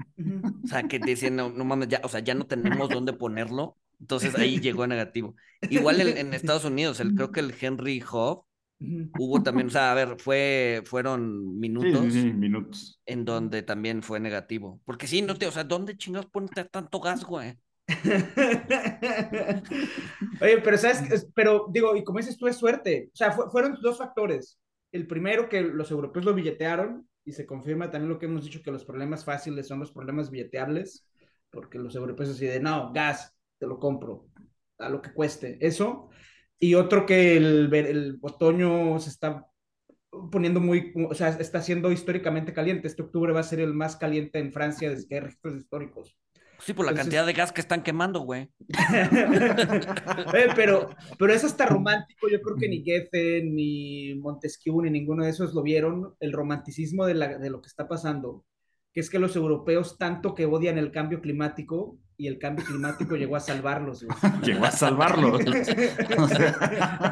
O sea, que te decían, no, no mames, ya, o sea, ya no tenemos dónde ponerlo. Entonces ahí llegó a negativo. Igual en, en Estados Unidos, el, creo que el Henry Hub Ujú. hubo también, o sea, a ver, fue, fueron Sí, minutos sí, sí, minutos. en donde también fue negativo. Porque sí, no te, o sea, ¿dónde chingados pones tanto gas, güey? Oye, pero sabes, Es- pero digo, y como dices tú, es suerte. O sea, fu- fueron dos factores. El primero, que los europeos lo billetearon, y se confirma también lo que hemos dicho, que los problemas fáciles son los problemas billeteables, porque los europeos así de, no, gas, te lo compro, a lo que cueste. Eso. Y otro que el, el otoño se está poniendo muy, o sea, está siendo históricamente caliente. Este octubre va a ser el más caliente en Francia desde que hay registros históricos. Sí, por la Entonces- cantidad de gas que están quemando, güey. Eh, pero, pero es hasta romántico. Yo creo que ni Goethe, ni Montesquieu, ni ninguno de esos lo vieron. El romanticismo de, la, de lo que está pasando, que es que los europeos tanto que odian el cambio climático y el cambio climático llegó a salvarlos. güey. Llegó a salvarlo. O sea,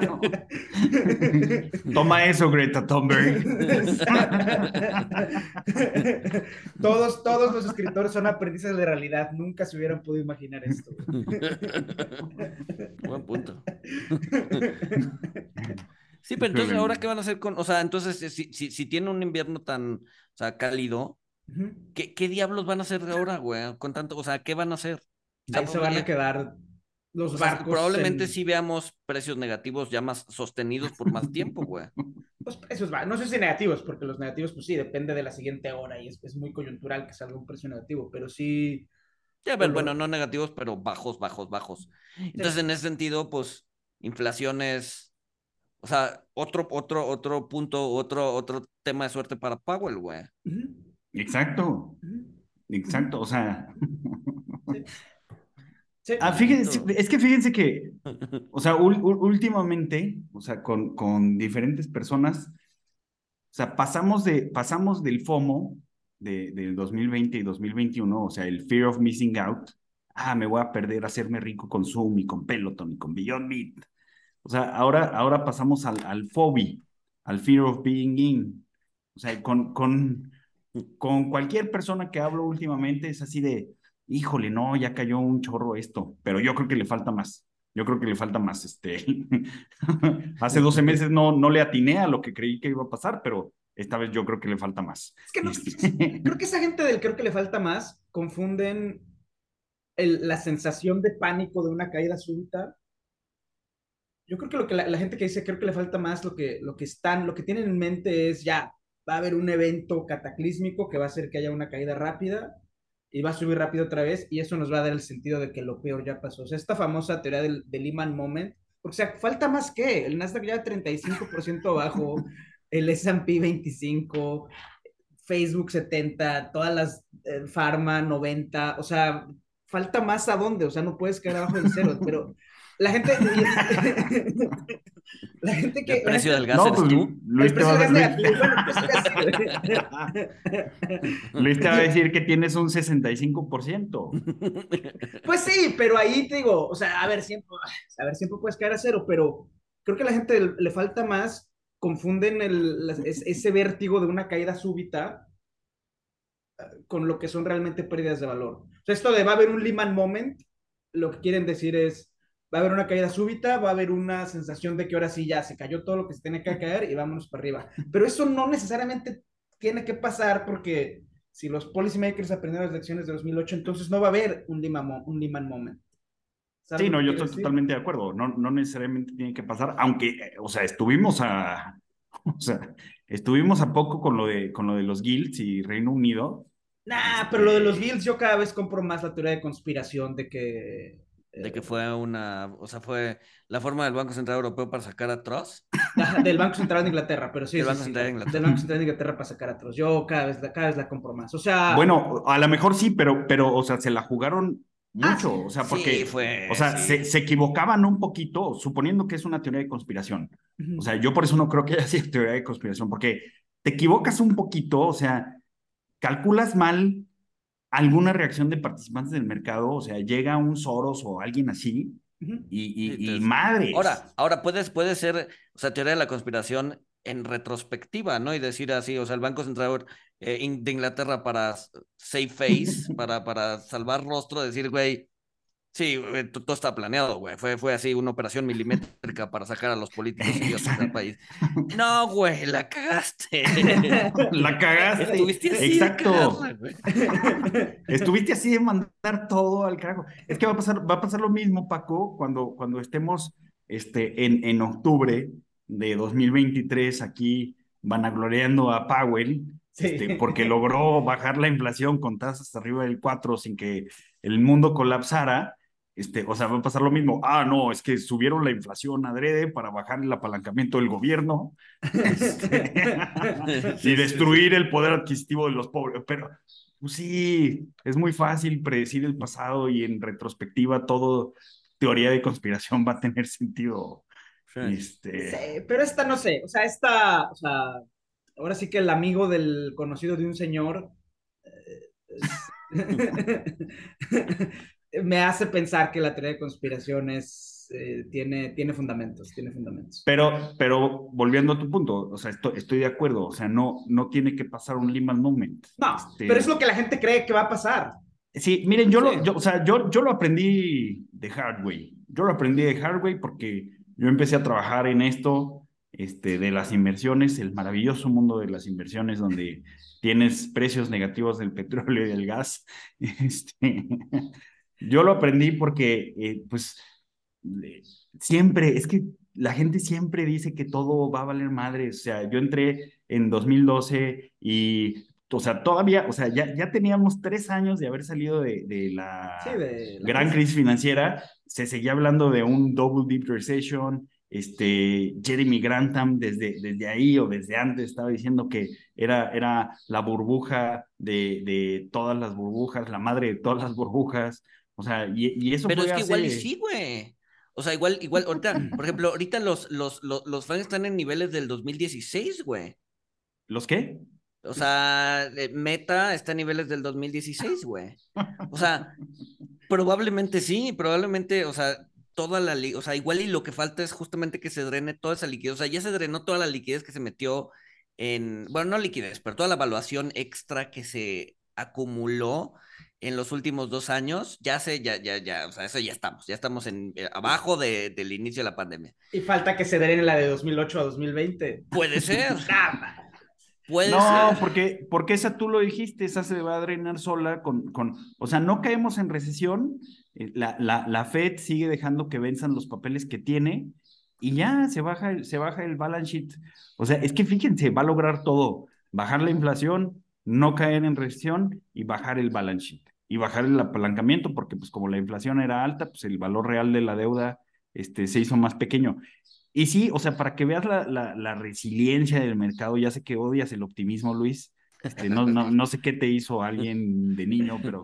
Toma eso, Greta Thunberg. todos, todos los escritores son aprendices de realidad. Nunca se hubieran podido imaginar esto. güey. Buen punto. Sí, pero entonces, ¿ahora qué van a hacer con...? O sea, entonces, si, si, si tiene un invierno tan, o sea, cálido. ¿Qué, qué diablos van a hacer ahora, güey? Con tanto, o sea, ¿qué van a hacer? O sea, Ahí se van a quedar los o sea, barcos. probablemente en- sí veamos precios negativos ya más sostenidos por más tiempo, güey. Los precios no sé si negativos, porque los negativos, pues sí, depende de la siguiente hora y es, es muy coyuntural que salga un precio negativo, pero sí. Ya, ver, Pero- bueno, no negativos, pero bajos, bajos, bajos. Entonces, en ese sentido, pues, inflación es, o sea, otro, otro, otro punto, otro, otro tema de suerte para Powell, güey. Ujú, Exacto, exacto. O sea, Sí. ah, fíjense, es que fíjense que, o sea, últimamente, o sea, con, con diferentes personas, o sea, pasamos, de, pasamos del FOMO de, del 2020 y 2021, o sea, el fear of missing out, ah, me voy a perder hacerme rico con Zoom y con Peloton y con Beyond Meat. O sea, ahora, ahora pasamos al, al FOBI, al fear of being in. O sea, con, con, con cualquier persona que hablo últimamente es así de, híjole, no, ya cayó un chorro esto, pero yo creo que le falta más. Yo creo que le falta más. Este, hace 12 meses no, no le atiné a lo que creí que iba a pasar, pero esta vez yo creo que le falta más. Es que no, Este, creo que esa gente del creo que le falta más confunden el- la sensación de pánico de una caída súbita. Yo creo que lo que la, la gente que dice creo que le falta más lo que, lo que están, lo que tienen en mente es ya, va a haber un evento cataclísmico que va a hacer que haya una caída rápida y va a subir rápido otra vez y eso nos va a dar el sentido de que lo peor ya pasó. O sea, esta famosa teoría del, del Lehman Moment, o sea, falta más que el Nasdaq ya 35% abajo, el S&P 25, Facebook 70, todas las eh, Pharma 90, o sea, falta más a dónde, o sea, no puedes caer abajo del cero, pero la gente, la gente que... ¿El precio del gas no, eres pues tú? Luis el te, va, precio del gas Luis- te va a decir que tienes un 65%. Pues sí, pero ahí te digo, o sea, a ver, siempre, a ver, siempre puedes caer a cero, pero creo que a la gente le, falta más, confunden el, ese vértigo de una caída súbita eh, con lo que son realmente pérdidas de valor. O sea, esto de va a haber un Lehman Moment, lo que quieren decir es, va a haber una caída súbita, va a haber una sensación de que ahora sí ya se cayó todo lo que se tiene que caer y vámonos para arriba. Pero eso no necesariamente tiene que pasar porque si los policymakers aprendieron las lecciones de 2008, entonces no va a haber un Lehman, un Lehman Moment. ¿Sabes Sí, no, yo estoy decir? totalmente de acuerdo. No, no necesariamente tiene que pasar, aunque, eh, o sea, estuvimos a, o sea, estuvimos a poco con lo de, con lo de los guilds y Reino Unido. Nah, pero lo de los guilds yo cada vez compro más la teoría de conspiración de que... De que fue una, o sea, fue la forma del Banco Central Europeo para sacar a Truss. Del Banco Central de Inglaterra, pero sí, Del sí, Banco sí, Central de Inglaterra. del Banco Central de Inglaterra para sacar a otros. Yo cada vez, la- cada vez la compro más. O sea, Bueno, a lo mejor sí, pero, pero, o sea, se la jugaron Ah, mucho, o sea, porque, Sí, fue, o sea, sí. se, se equivocaban un poquito, suponiendo que es una teoría de conspiración. O sea, yo por eso no creo que haya sido teoría de conspiración, porque te equivocas un poquito, o sea, calculas mal alguna reacción de participantes del mercado, o sea, llega un Soros o alguien así, Ujú. y, y, y madres. Ahora, ahora puedes, puede ser, o sea, teoría de la conspiración en retrospectiva, ¿no? Y decir así, o sea, el Banco Central eh, de Inglaterra para save face, para, para salvar rostro, decir, güey, sí, todo está planeado, güey. Fue, fue así una operación milimétrica para sacar a los políticos idiotas del país. No, güey, la cagaste. La cagaste. Estuviste así de Exacto. cagarla, güey. Estuviste así de mandar todo al carajo. Es que va a pasar, va a pasar lo mismo, Paco, cuando, cuando estemos este, en, en octubre de 2023 aquí vanagloriando a Powell, Sí. este, porque logró bajar la inflación con tasas arriba del 4 sin que el mundo colapsara. Este, o sea, va a pasar lo mismo. Ah, no, es que subieron la inflación adrede para bajar el apalancamiento del gobierno este, y destruir el poder adquisitivo de los pobres. Pero, pues sí, es muy fácil predecir el pasado y en retrospectiva todo teoría de conspiración va a tener sentido. Este... Sí, pero esta no sé, o sea, esta, o sea, ahora sí que el amigo del conocido de un señor eh, me hace pensar que la teoría de conspiración es, eh, tiene, tiene fundamentos, tiene fundamentos. Pero, pero volviendo a tu punto, o sea, estoy, estoy de acuerdo, o sea, no, no tiene que pasar un Lehman Moment. No, este... pero es lo que la gente cree que va a pasar. Sí, miren, yo, sí. Lo, yo, o sea, yo, yo lo aprendí de hard way. Yo lo aprendí de hard way porque yo empecé a trabajar en esto este, de las inversiones, el maravilloso mundo de las inversiones donde tienes precios negativos del petróleo y del gas. Este, yo lo aprendí porque, eh, pues, siempre, es que la gente siempre dice que todo va a valer madre. O sea, yo entré en 2012 y o sea, todavía, o sea, ya, ya teníamos tres años de haber salido de, de, la, sí, de la gran crisis financiera, se seguía hablando de un double deep recession, este, Jeremy Grantham desde, desde ahí o desde antes estaba diciendo que era, era la burbuja de, de todas las burbujas, la madre de todas las burbujas, o sea, y, y eso Pero fue es que hace... igual y sí, güey. O sea, igual, igual, ahorita, por ejemplo, ahorita los, los, los, los fans están en niveles del 2016, güey. ¿Los qué? O sea, eh, Meta está a niveles del 2016, güey. O sea, probablemente sí, probablemente, o sea, toda la, o sea, igual y lo que falta es justamente que se drene toda esa liquidez. O sea, ya se drenó toda la liquidez que se metió en, bueno, no liquidez, pero toda la evaluación extra que se acumuló en los últimos dos años, ya sé, ya, ya, ya, o sea, eso ya estamos, ya estamos en eh, abajo de, del inicio de la pandemia. Y falta que se drene la de 2008 a 2020. Puede ser. Puede no, ser. porque, porque esa tú lo dijiste, esa se va a drenar sola con, con o sea, no caemos en recesión, eh, la, la, la Fed sigue dejando que venzan los papeles que tiene y ya se baja, se baja el balance sheet. O sea, es que fíjense, va a lograr todo, bajar la inflación, no caer en recesión y bajar el balance sheet y bajar el apalancamiento, porque pues como la inflación era alta, pues el valor real de la deuda este, se hizo más pequeño. Y sí, o sea, para que veas la, la, la, resiliencia del mercado, ya sé que odias el optimismo, Luis. Este, no, no, no sé qué te hizo alguien de niño, pero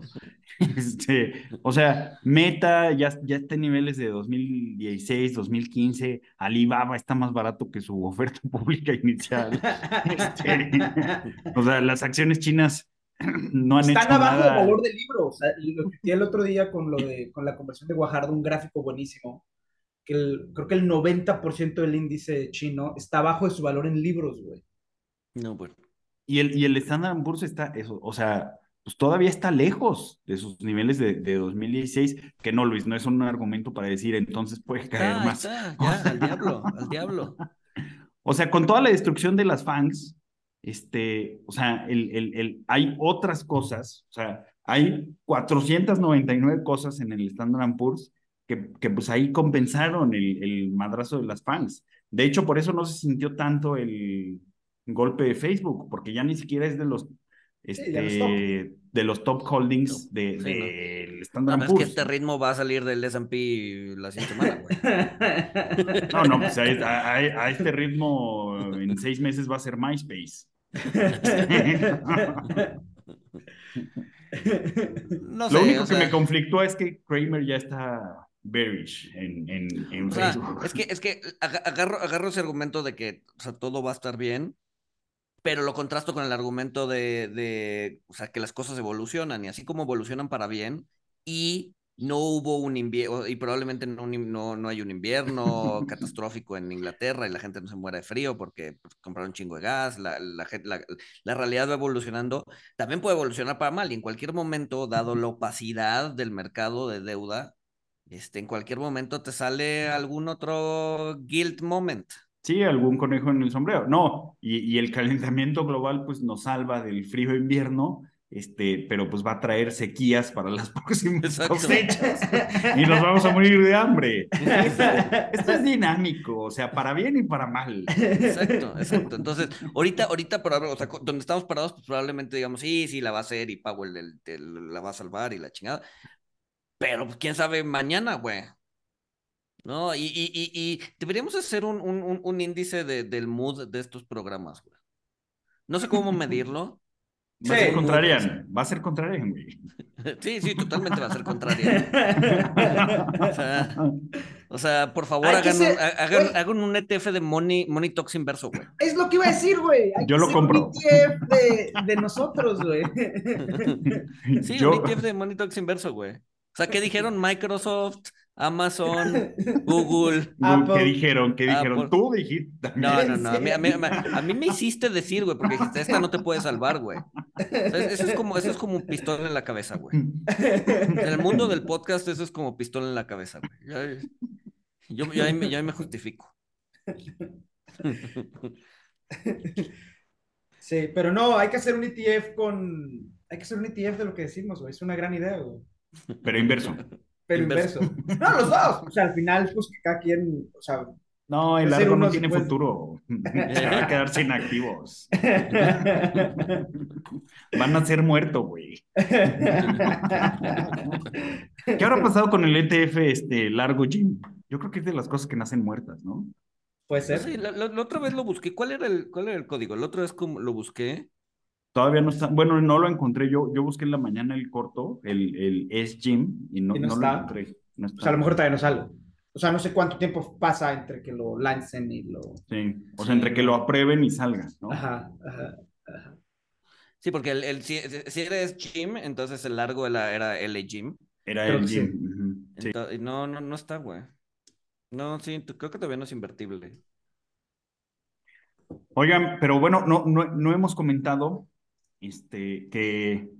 este, o sea, Meta ya, ya está en niveles de 2016, 2015, Alibaba está más barato que su oferta pública inicial. Este, o sea, las acciones chinas no han Están hecho abajo nada. del valor del libro. O sea, lo que el otro día con, lo de, con la conversión de Guajardo, un gráfico buenísimo que el, creo que el 90% del índice chino está abajo de su valor en libros, güey. No, bueno. Y el, y el Standard Poor's está, eso, o sea, pues todavía está lejos de sus niveles de, de 2016, que no, Luis, no es un argumento para decir entonces puede caer Ah, más. está, ya, al diablo, al diablo. O sea, con toda la destrucción de las FANGs, este, o sea, el, el, el, hay otras cosas, o sea, hay 499 cosas en el Standard Poor's que, que pues ahí compensaron el, el madrazo de las FANGs. De hecho, por eso no se sintió tanto el golpe de Facebook, porque ya ni siquiera es de los este, Sí, de los top holdings de, Sí, del no. No, Standard pero es que Poor's. este ritmo va a salir del S&P la siguiente semana, güey. No, no, pues a, a- a- a este ritmo en seis meses va a ser MySpace. No Lo único que sea, me conflictúa es que Kramer ya está bearish en, en, en o sea, Facebook. es que, es que aga- agarro, agarro ese argumento de que o sea, todo va a estar bien, pero lo contrasto con el argumento de, de, o sea, que las cosas evolucionan y así como evolucionan para bien y no hubo un invierno, y probablemente no, no, no hay un invierno catastrófico en Inglaterra y la gente no se muera de frío porque pues, compraron un chingo de gas, la, la, la, la realidad va evolucionando, también puede evolucionar para mal y en cualquier momento, dado la opacidad del mercado de deuda, este, en cualquier momento te sale algún otro guilt moment. Sí, algún conejo en el sombrero. No, y, y el calentamiento global pues nos salva del frío invierno, este, pero pues va a traer sequías para las próximas cosechas y nos vamos a morir de hambre. Esto, esto es dinámico, o sea, para bien y para mal. Exacto, exacto. Entonces, ahorita, ahorita, pero, o sea, donde estamos parados, pues probablemente digamos, sí, sí, la va a hacer y Powell el- el- la va a salvar y la chingada. Pero pues, quién sabe mañana, güey. ¿No? Y, y, y, y deberíamos hacer un, un, un, un índice de, del mood de estos programas, güey. No sé cómo medirlo, Va a Sí. ser contrarian, va a ser contrarian, güey. Sí, sí, totalmente va a ser contraria. O sea, o sea, por favor, hagan, ser- hagan, hagan un ETF de Money, money Talks inverso, güey. Es lo que iba a decir, güey. Hay Yo que lo hacer un compro. ETF de, de nosotros, güey. Sí, Yo, un ETF de Money Talks inverso, güey. O sea, ¿qué dijeron? Microsoft, Amazon, Google. Apple. ¿qué dijeron? ¿Qué dijeron? Apple. Tú dijiste. No, no, no. A mí, a mí- a mí- a mí me hiciste decir, güey, porque dijiste, esta no te puede salvar, güey. O sea, eso es como, eso es como un pistola en la cabeza, güey. En el mundo del podcast, eso es como pistola en la cabeza, güey. Yo, yo, ahí me, yo ahí me justifico. Sí, pero no, hay que hacer un ETF con. Hay que hacer un ETF de lo que decimos, güey. Es una gran idea, güey. Pero inverso. Pero Inverso. inverso. No, los dos. O sea, al final, pues que cada quien. O sea. No, el largo no tiene pues- futuro. Se va a quedar sin activos. Van a ser muertos, güey. ¿Qué habrá pasado con el ETF este, largo, Jim? Yo creo que es de las cosas que nacen muertas, ¿no? Puede ser. Sí, la, la- la otra vez lo busqué. ¿Cuál era el, cuál era el código? La otra vez como lo busqué. Todavía no está. Bueno, no lo encontré. Yo, yo busqué en la mañana el corto, el, el S Jim, y no, Y no no lo encontré. No está. O sea, a lo mejor todavía no sale. O sea, no sé cuánto tiempo pasa entre que lo lancen y lo. Sí. O sea, entre que lo aprueben y salgan, ¿no? Ajá, ajá, ajá. Sí, porque el, el- si, si eres Jim, entonces el largo era, era L Jim. Era el sí. Jim. sí. No, no, no está, güey. No, sí, creo que todavía no es invertible. Oigan, pero bueno, no, no, no hemos comentado este, que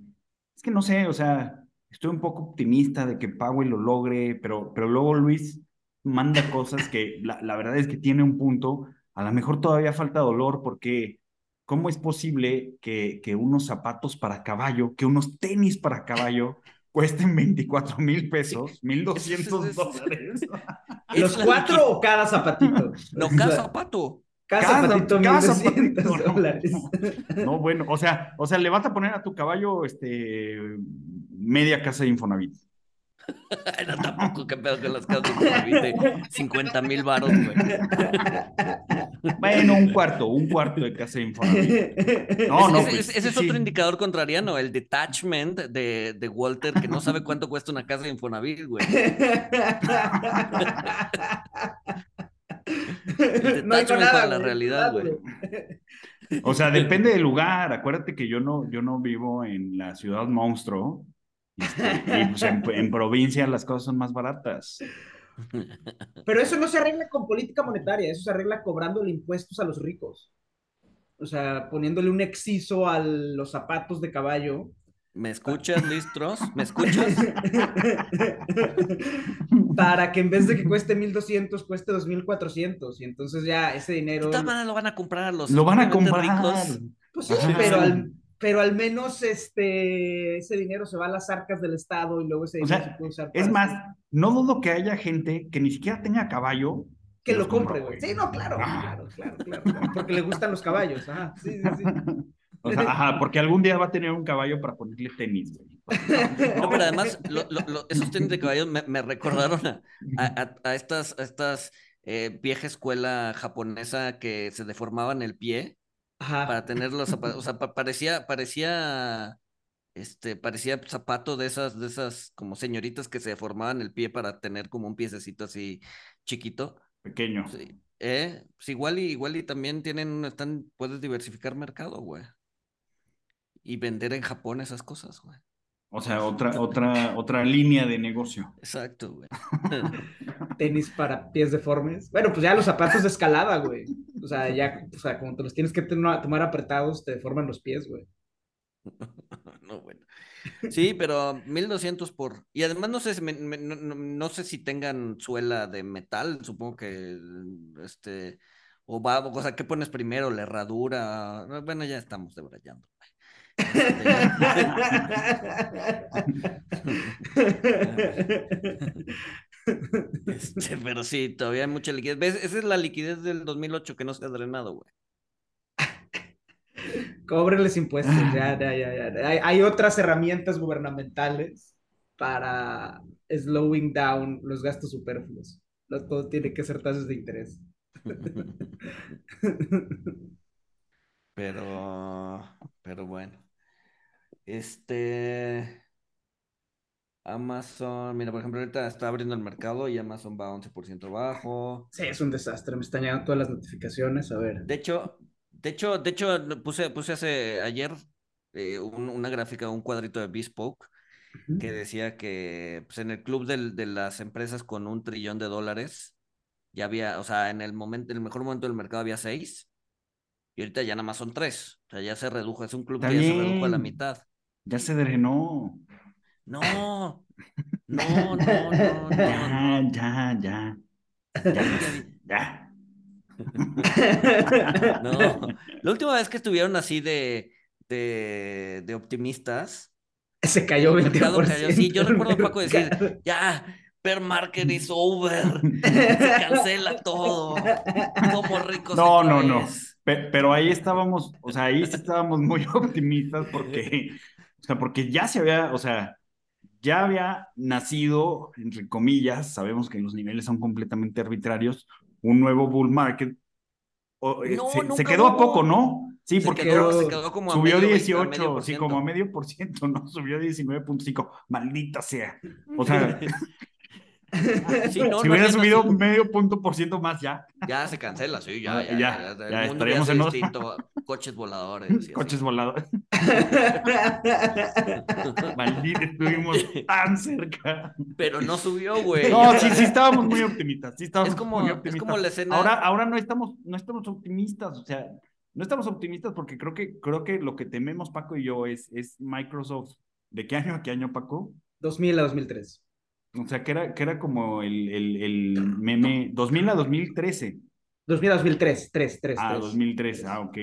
es que no sé, o sea, estoy un poco optimista de que Powell lo logre, pero, pero luego Luis manda cosas que la, la verdad es que tiene un punto, a lo mejor todavía falta dolor porque ¿cómo es posible que, que unos zapatos para caballo, que unos tenis para caballo cuesten 24 mil pesos, 1200 Es- es- dólares? Es ¿Los cuatro o cada zapatito? No, cada zapato. Cada- zapatito, cada 1200 zapatito, no. dólares. No, bueno, o sea, o sea, le vas a poner a tu caballo este media casa de Infonavit. No, tampoco, qué pedo con las casas de Infonavit de 50 mil baros, güey. Bueno, un cuarto, un cuarto de casa de Infonavit. No, no, ese, pues, ese- ese es sí. otro indicador contrariano, el detachment de, de Walter, que no sabe cuánto cuesta una casa de Infonavit, güey. No digo nada, la realidad, güey. O sea, depende del lugar. Acuérdate que yo no, yo no vivo en la ciudad monstruo. este, y pues en, en provincia las cosas son más baratas. Pero eso no se arregla con política monetaria, eso se arregla cobrando impuestos a los ricos. O sea, poniéndole un exciso a los zapatos de caballo. ¿Me escuchas, Listros? ¿Me escuchas? Para que en vez de que cueste 1200, cueste 2400. Y entonces ya ese De dinero. todas maneras lo van a comprar a los Lo van a comprar. ricos. Pues sí, Ajá. pero al, pero al menos este, ese dinero se va a las arcas del Estado y luego ese O dinero sea, se puede usar Es más, no dudo que haya gente que ni siquiera tenga caballo. que lo compre, güey. Sí, no, claro, claro, claro, claro, claro, Porque le gustan los caballos. Ajá, sí, sí, sí. O sea, ajá, porque algún día va a tener un caballo para ponerle tenis, güey. No, pero además, lo- lo- lo- esos tenis de caballos me, me recordaron a, a- a- a estas, a estas eh, vieja escuela japonesa que se deformaban el pie Ajá. para tener los zapatos. O sea, pa- parecía, parecía, este, parecía zapato de esas, de esas como señoritas que se deformaban el pie para tener como un piececito así chiquito. Pequeño. Sí. Eh, pues igual y igual y también tienen, están, puedes diversificar mercado, güey. Y vender en Japón esas cosas, güey. O sea, otra, otra, otra línea de negocio. Exacto, güey. Tenis para pies deformes. Bueno, pues ya los zapatos de escalada, güey. O sea, ya, o sea, como te los tienes que tomar apretados, te deforman los pies, güey. No, bueno. Sí, pero 1200 por. Y además no sé si me- me- no, no- no sé si tengan suela de metal, supongo que este o va, o sea, ¿qué pones primero? La herradura. Bueno, ya estamos debrayando. Este, pero sí, todavía hay mucha liquidez. ¿Ves? Esa es la liquidez del 2008 que no se ha drenado, güey. Cóbrenles impuestos, ya, ya, ya, ya. Hay, hay otras herramientas gubernamentales para slowing down los gastos superfluos. No todo tiene que ser tasas de interés. Pero, pero bueno. Este. Amazon, mira, por ejemplo, ahorita está abriendo el mercado y Amazon va 11% bajo. Sí, es un desastre. Me están llegando todas las notificaciones. A ver. De hecho, de hecho, de hecho, puse, puse hace ayer eh, un- una gráfica, un cuadrito de Bespoke Ujú. que decía que pues, en el club del- de las empresas con un trillón de dólares ya había, o sea, en el momento, en el mejor momento del mercado había seis y ahorita ya nada más son tres. O sea, ya se redujo, es un club que ya se redujo a la mitad. Ya se drenó. No, no, no, no, no. Ya, ya, ya. Ya. ya. No, la última vez que estuvieron así de, de, de optimistas, Se cayó El 20%. mercado cayó, sí, yo recuerdo a Paco decir, ya, bear market is over, se cancela todo, como ricos No, no, no. vez". Pe- Pero ahí estábamos, o sea, ahí sí estábamos muy optimistas porque, o sea, porque ya se había, o sea, ya había nacido, entre comillas, sabemos que los niveles son completamente arbitrarios, un nuevo bull market. O, eh, No, se, quedó a poco, ¿no? Sí, Se porque quedó, se quedó como a subió medio, a 18, medio sí, como a medio por ciento, ¿no? Subió 19.5, maldita sea. O sea, Sí, no, si no hubiera subido nacido. medio punto por ciento más ya, Ya se cancela, sí, ya, Ah, ya, ya, ya, el ya mundo ya estaríamos es en otro- distinto, coches voladores. y así. coches volados. Maldito, estuvimos tan cerca. Pero no subió, güey. No, sí, sí estábamos muy optimistas. Sí estábamos Es como- muy es optimistas. como la escena- Ahora, ahora no estamos, no estamos optimistas, o sea, no estamos optimistas porque creo que, creo que lo que tememos Paco y yo es, es Microsoft. ¿De qué año a qué año, Paco? 2000 a 2003. O sea, que era, que era como el, el, el meme 2000 a 2013. 2000 a 2003. 3, 3, Ah, 2013, ah, ok.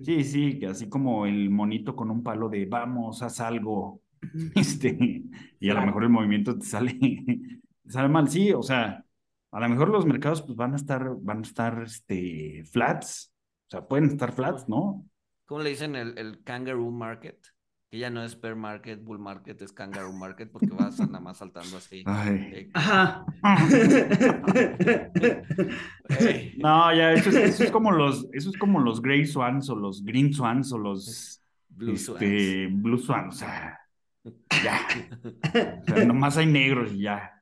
Sí, sí, que así como el monito con un palo de vamos, haz algo. Este, y a lo Claro. mejor el movimiento te sale, te sale mal. Sí, o sea, a lo mejor los mercados pues van a estar, van a estar este, flats. O sea, pueden estar flats, ¿no? ¿Cómo le dicen el, el kangaroo market? Que ya no es bear market, bull market, es kangaroo market porque vas nada más saltando así. Ay. Eh, Ajá. No, ya, eso es, eso es como los, eso es como los Grey Swans o los Green Swans o los Blue swans. este, Blue Swans. O sea, ya. O sea, nomás hay negros y ya.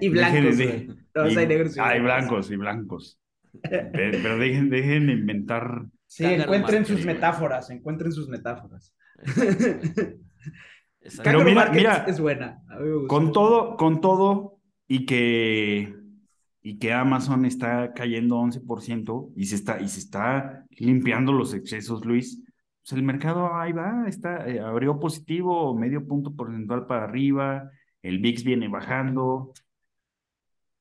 y blancos, de-. No, y- hay negros y Hay blancos. blancos y blancos. Pero, pero dejen, dejen de inventar. Sí, encuentren market, sus metáforas, encuentren sus metáforas. Pero mira, mira, es buena. A mí me gusta. Con todo, con todo, y que, y que Amazon está cayendo 11% y se está, y se está limpiando los excesos, Luis. Pues el mercado ahí va, está, eh, abrió positivo, medio punto porcentual para arriba, el VIX viene bajando.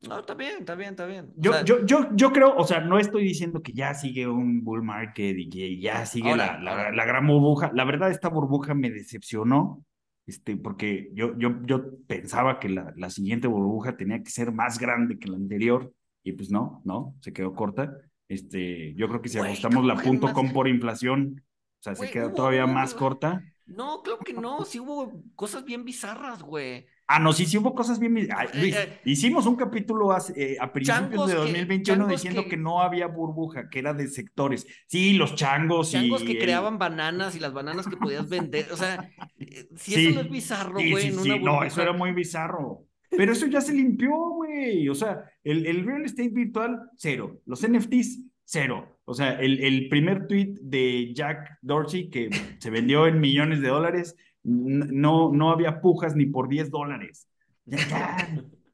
No, está bien, está bien, está bien. O Yo, sea, yo, yo, yo creo, o sea, no estoy diciendo que ya sigue un bull market y que ya sigue Ahora, la, la, la gran burbuja. La verdad, esta burbuja me decepcionó, este, porque yo, yo, yo pensaba que la, la siguiente burbuja tenía que ser más grande que la anterior, y pues no, no, se quedó corta. Este, yo creo que si Güey, ajustamos la ¿cómo que punto más? com por inflación, o sea, se Güey, queda hubo- todavía hubo- más corta. No, creo que no. Sí hubo cosas bien bizarras, güey. Ah, no, sí, sí hubo cosas bien. Ay, Luis, Eh, eh, hicimos un capítulo hace- eh, a principios de que- 2021 changos diciendo que- que... no había burbuja, que era de sectores. Sí, los changos, Changos y que creaban bananas y las bananas que podías vender. O sea, eh, si Sí, eso no es bizarro, güey, sí, sí, no, eso era muy bizarro. Pero eso ya se limpió, güey. O sea, el, el real estate virtual, cero. Los NFTs, cero. O sea, el, el primer tweet de Jack Dorsey que se vendió en millones de dólares, no, no había pujas ni por 10 dólares.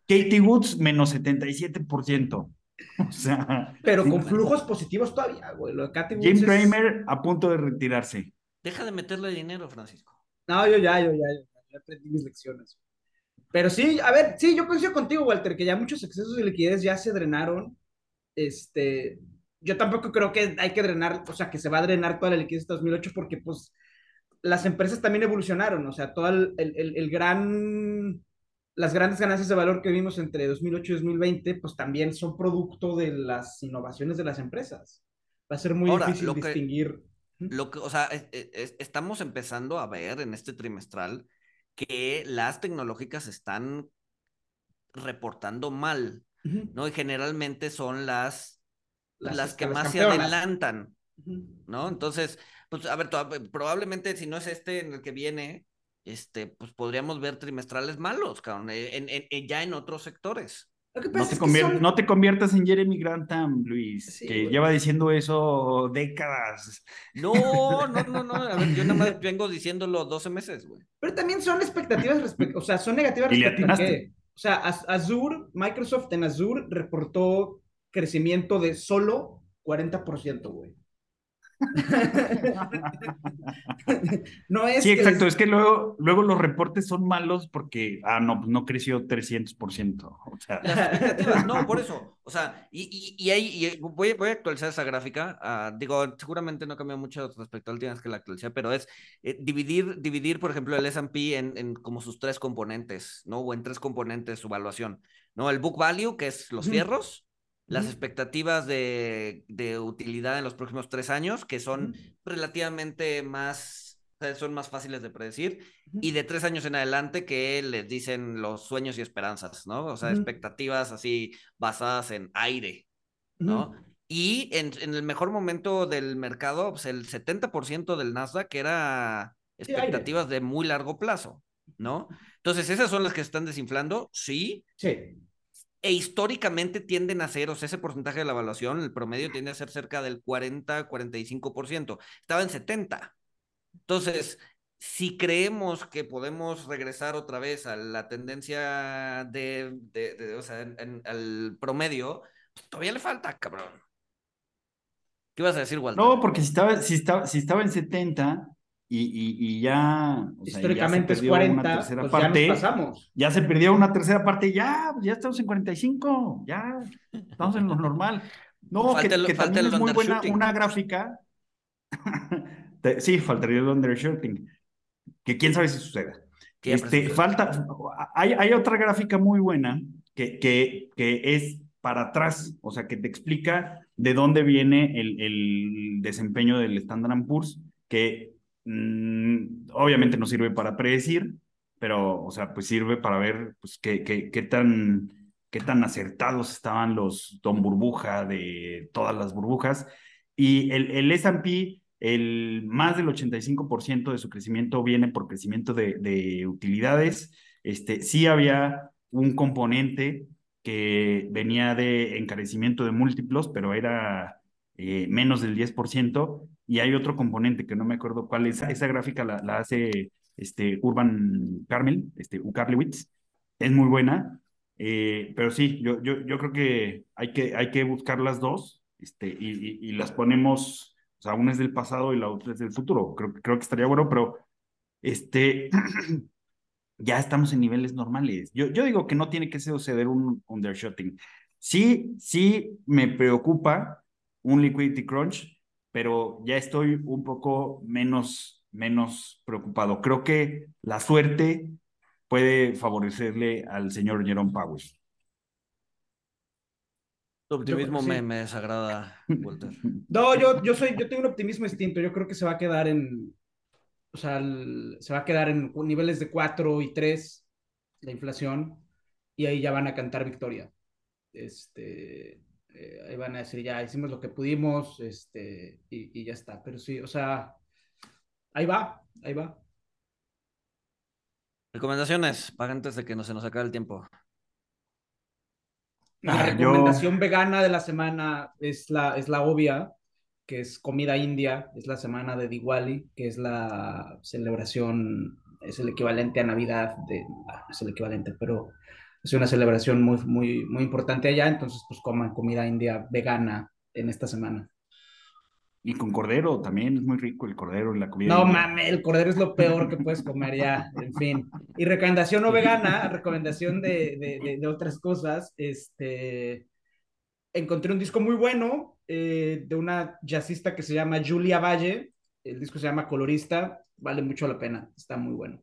Katie Woods, menos 77%. O sea, Pero con flujos positivos todavía, güey. Lo de Katy Woods Jim es- Cramer a punto de retirarse. Deja de meterle dinero, Francisco. No, yo ya, yo ya, yo ya, ya aprendí mis lecciones. Pero sí, a ver, sí, yo coincido contigo, Walter, que ya muchos excesos de liquidez ya se drenaron. Este, yo tampoco creo que hay que drenar, o sea, que se va a drenar toda la liquidez de 2008 porque, pues, las empresas también evolucionaron, o sea, todo el, el, el- gran, las grandes ganancias de valor que vimos entre 2008 y 2020, pues también son producto de las innovaciones de las empresas. Va a ser muy Ahora, difícil lo que- distinguir. Lo que, o sea, es- es- estamos empezando a ver en este trimestral que las tecnológicas están reportando mal, ¿no? Y generalmente son las, las, que más se adelantan. ¿no? Entonces, pues a ver, probablemente si no es este en el que viene, este, pues podríamos ver trimestrales malos, cabrón, en, ya en otros sectores. No te, conviertas en Jeremy Grantham, Luis, que lleva diciendo eso décadas. No, no, no, no. A ver, yo nada más vengo diciéndolo 12 meses, güey. Pero también son expectativas respecto, o sea, son negativas respecto a qué. O sea, Azure, Microsoft en Azure reportó crecimiento de solo 40%, güey. no es sí, exacto. Es que luego, luego los reportes son malos porque, ah, no, pues no creció 300%. O sea. no, por eso. O sea, y, y, ahí voy, voy, a actualizar esa gráfica. Ah, digo, seguramente no cambió mucho respecto al día que la actualicé, pero es eh, dividir, dividir, por ejemplo, el S&P en, en, como sus tres componentes, ¿no? O en tres componentes su evaluación, ¿no? El book value, que es los fierros las expectativas de, utilidad en los próximos tres años, que son relativamente más, son más fáciles de predecir, y de tres años en adelante que les dicen los sueños y esperanzas, ¿no? O sea, expectativas así basadas en aire, ¿no? Y en, el mejor momento del mercado, pues el 70% del Nasdaq era expectativas de muy largo plazo, ¿no? Entonces, esas son las que están desinflando, sí. Sí e históricamente tienden a ser, o sea, ese porcentaje de la evaluación, el promedio tiende a ser cerca del 40-45%. Estaba en 70. Entonces, si creemos que podemos regresar otra vez a la tendencia de, de, o sea, al promedio, pues, todavía le falta, cabrón. ¿Qué ibas a decir, Walter? No, porque si estaba, si estaba, si estaba en 70, y, ya. Históricamente es 40, pues parte, ya pasamos. Ya se perdió una tercera parte, ya, ya estamos en 45, ya estamos en lo normal. No, que, que también es muy buena una gráfica. sí, faltaría el undershooting. Que quién sabe si suceda. Este, falta, hay, hay otra gráfica muy buena que, que, que es para atrás, o sea, que te explica de dónde viene el, el desempeño del Standard Poor's, que Mm, obviamente no sirve para predecir, pero, o sea, pues sirve para ver pues, qué, qué, qué, tan, qué tan acertados estaban los Don Burbuja de todas las burbujas. Y el, el S&P, el más del 85% de su crecimiento viene por crecimiento de, de utilidades. Este, sí había un componente que venía de encarecimiento de múltiplos, pero era eh, menos del 10%, y hay otro componente que no me acuerdo cuál es, esa gráfica la, la hace este, Urban Carmel, este, Ucarlewitz, es muy buena, eh, pero sí, yo, yo, yo creo que hay, que hay que buscar las dos este, y, y, las ponemos, o sea, una es del pasado y la otra es del futuro, creo, creo que estaría bueno, pero este, ya estamos en niveles normales. Yo, yo digo que no tiene que suceder un undershooting. Sí, sí me preocupa un liquidity crunch, pero ya estoy un poco menos, menos preocupado. Creo que la suerte puede favorecerle al señor Jerome Powell. Tu optimismo me, me, desagrada, Walter. No, yo, yo, soy, yo tengo un optimismo distinto. Yo creo que se va a quedar en, o sea, se va a quedar en niveles de 4 y 3 la inflación y ahí ya van a cantar victoria. Este, eh, ahí van a decir, ya hicimos lo que pudimos, este, y, ya está. Pero sí, o sea, ahí va, ahí va. Recomendaciones para antes de que no se nos acabe el tiempo. La ah, recomendación vegana de la semana es la, es la obvia, que es comida india, es la semana de Diwali, que es la celebración, es el equivalente a Navidad, de, ah, es el equivalente, pero es una celebración muy, muy, muy importante allá, entonces pues coman comida india vegana en esta semana. Y con cordero también es muy rico el cordero y la comida. No mames, el cordero es lo peor que puedes comer ya, en fin. Y recomendación no vegana, recomendación de, de, de, otras cosas, este, encontré un disco muy bueno eh, de una jazzista que se llama Julia Valle, el disco se llama Colorista, vale mucho la pena, está muy bueno.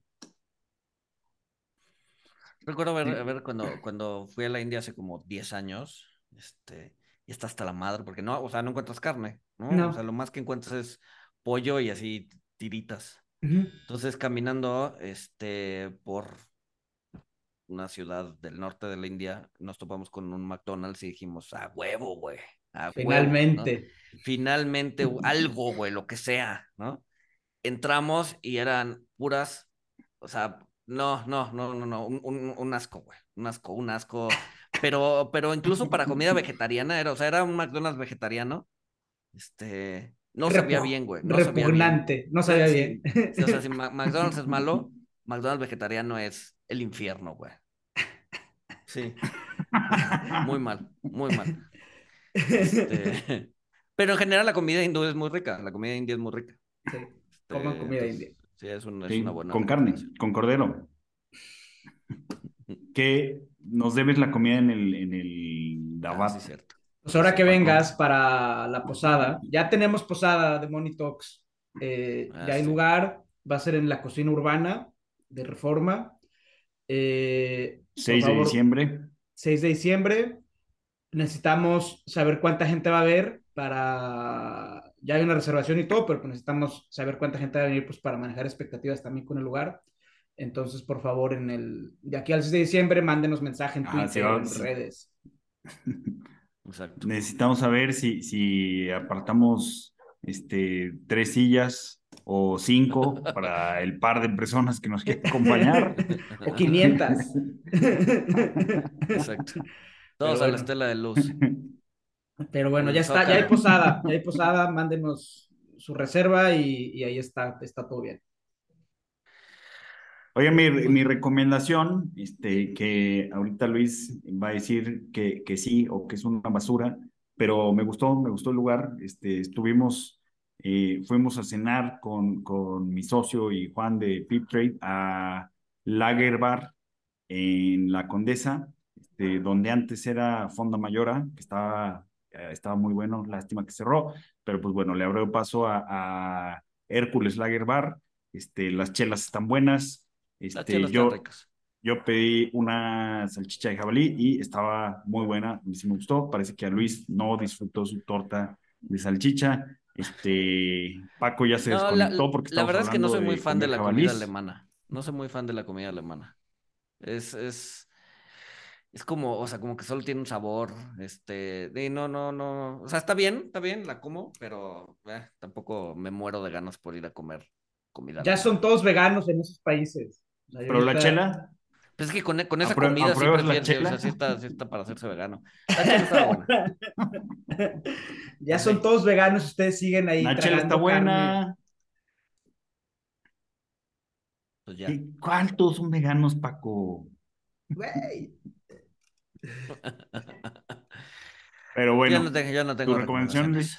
Recuerdo ver, ver cuando, cuando fui a la India hace como 10 años, este, y está hasta la madre, porque no, o sea, no encuentras carne, ¿no? O sea, lo más que encuentras es pollo y así tiritas. Entonces, caminando, este, por una ciudad del norte de la India, nos topamos con un McDonald's y dijimos, huevo, güey, a huevo, ¿no? Finalmente. Finalmente, algo, güey, lo que sea, ¿no? Entramos y eran puras, o sea, no, no, no, no, no, un, un- un asco, güey, un asco, un asco. Pero, pero incluso para comida vegetariana era, o sea, era un McDonald's vegetariano. Este, no sabía bien, güey. No sabía bien. Repugnante. No sabía Sí, bien. sí, o sea, si McDonald's es malo, McDonald's vegetariano es el infierno, güey. Sí. Muy mal, muy mal. Este, Pero en general la comida hindú es muy rica. La comida india es muy rica. Sí, Este, coman comida entonces, india. Sí, es, un- es Sí, una buena. con carne, con cordero. Que nos debes la comida en el, en el Ah, Dabat. sí, cierto. Pues ahora que vengas para la posada, ya tenemos posada de Money Talks. Eh, Ah, ya hay sí. lugar, va a ser en la cocina urbana de Reforma. Eh, por 6 de diciembre. 6 de diciembre. Necesitamos saber cuánta gente va a ver para... Ya hay una reservación y todo, pero pues necesitamos saber cuánta gente va a venir pues, para manejar expectativas también con el lugar. Entonces, por favor, en el... de aquí al 6 de diciembre, mándenos mensaje en Ah, Twitter, sí, en redes. Exacto. Necesitamos saber si, si apartamos este, tres sillas o cinco para el par de personas que nos quieren acompañar. O 500. Exacto. Todos a bueno. la estela de luz. Pero bueno, ya está, ya hay posada, ya hay posada, mándenos su reserva y, y ahí está, está todo bien. Oye, mi, mi recomendación, este, que ahorita Luis va a decir que, que sí o que es una basura, pero me gustó, me gustó el lugar. Este, estuvimos, eh, fuimos a cenar con, con mi socio y Juan de Pip Trade a Lager Bar en La Condesa, este, donde antes era Fonda Mayora, que estaba, estaba muy bueno, lástima que cerró, pero pues bueno, le abrió paso a, a Hércules Lager Bar. Este, las chelas están buenas. Las Este, chelas yo, están ricas. yo pedí una salchicha de jabalí y estaba muy buena, sí me gustó. Parece que a Luis no disfrutó su torta de salchicha. Este, Paco ya se No, la, desconectó porque la verdad es que no soy muy fan de la comida alemana. No soy muy fan de la comida alemana. Es, es, es como, o sea, como que solo tiene un sabor, este, y no, no, no, o sea, está bien, está bien, la como, pero eh, tampoco me muero de ganas por ir a comer comida Ya son todos veganos en esos países. Pero la chela, Pues es que con, con esa ¿Aprueb- comida sí prefiero, sí, o sea, chela? sí está, sí está para hacerse vegano. La chela está buena. ya son todos veganos, ustedes siguen ahí. la chela está buena. Pues ya. ¿Y ¿Cuántos son veganos, Paco? Güey. Pero Yo bueno, no tengo, yo no tengo ¿tu recomendación, recomendaciones.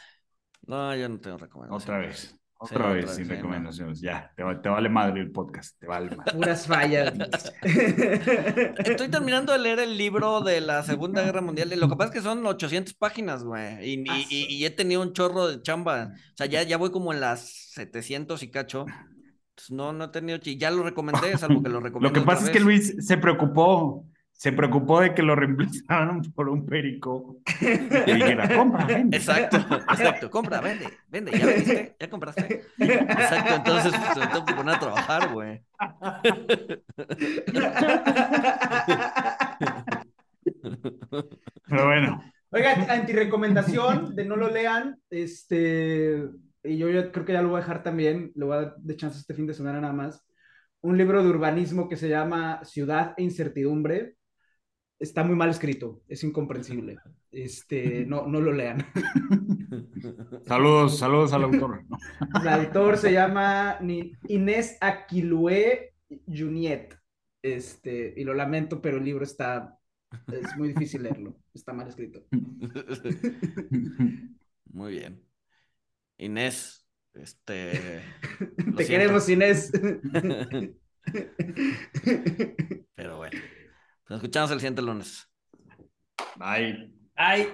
No, yo no tengo recomendaciones. otra vez. Sí, Otra vez otra sin vez, sí, no. recomendaciones. Ya, te, va- te vale madre el podcast. Te vale madre. Puras fallas. Estoy terminando de leer el libro de la Segunda Guerra Mundial y lo que pasa es que son 800 páginas, güey. Y, y- y- y he tenido un chorro de chamba. O sea, ya, ya voy como en las 700 y cacho. Entonces, no, no he tenido... chi- Ya lo recomendé, salvo que lo Lo recomendé que pasa es que. Luis se preocupó, se preocupó de que lo reemplazaran por un perico. Y dijera, compra, vende. Exacto, exacto. Compra, vende, vende. ¿Ya vendiste? ¿Ya compraste? Exacto, entonces pues, me tengo que poner a trabajar, güey. Pero bueno, Oiga, antirecomendación de no lo lean, este, y yo, ya creo que ya lo voy a dejar también, le voy a dar de chance este fin de semana nada más, un libro de urbanismo que se llama Ciudad e Incertidumbre, está muy mal escrito, es incomprensible, este, no, no lo lean. saludos, saludos al autor. El autor se llama Inés Aquilue Juniet, este, y lo lamento, pero el libro está, es muy difícil leerlo, está mal escrito. Muy bien. Inés, este. lo Te siento, queremos, Inés. Pero bueno. Nos escuchamos el siguiente lunes. Bye. Ay.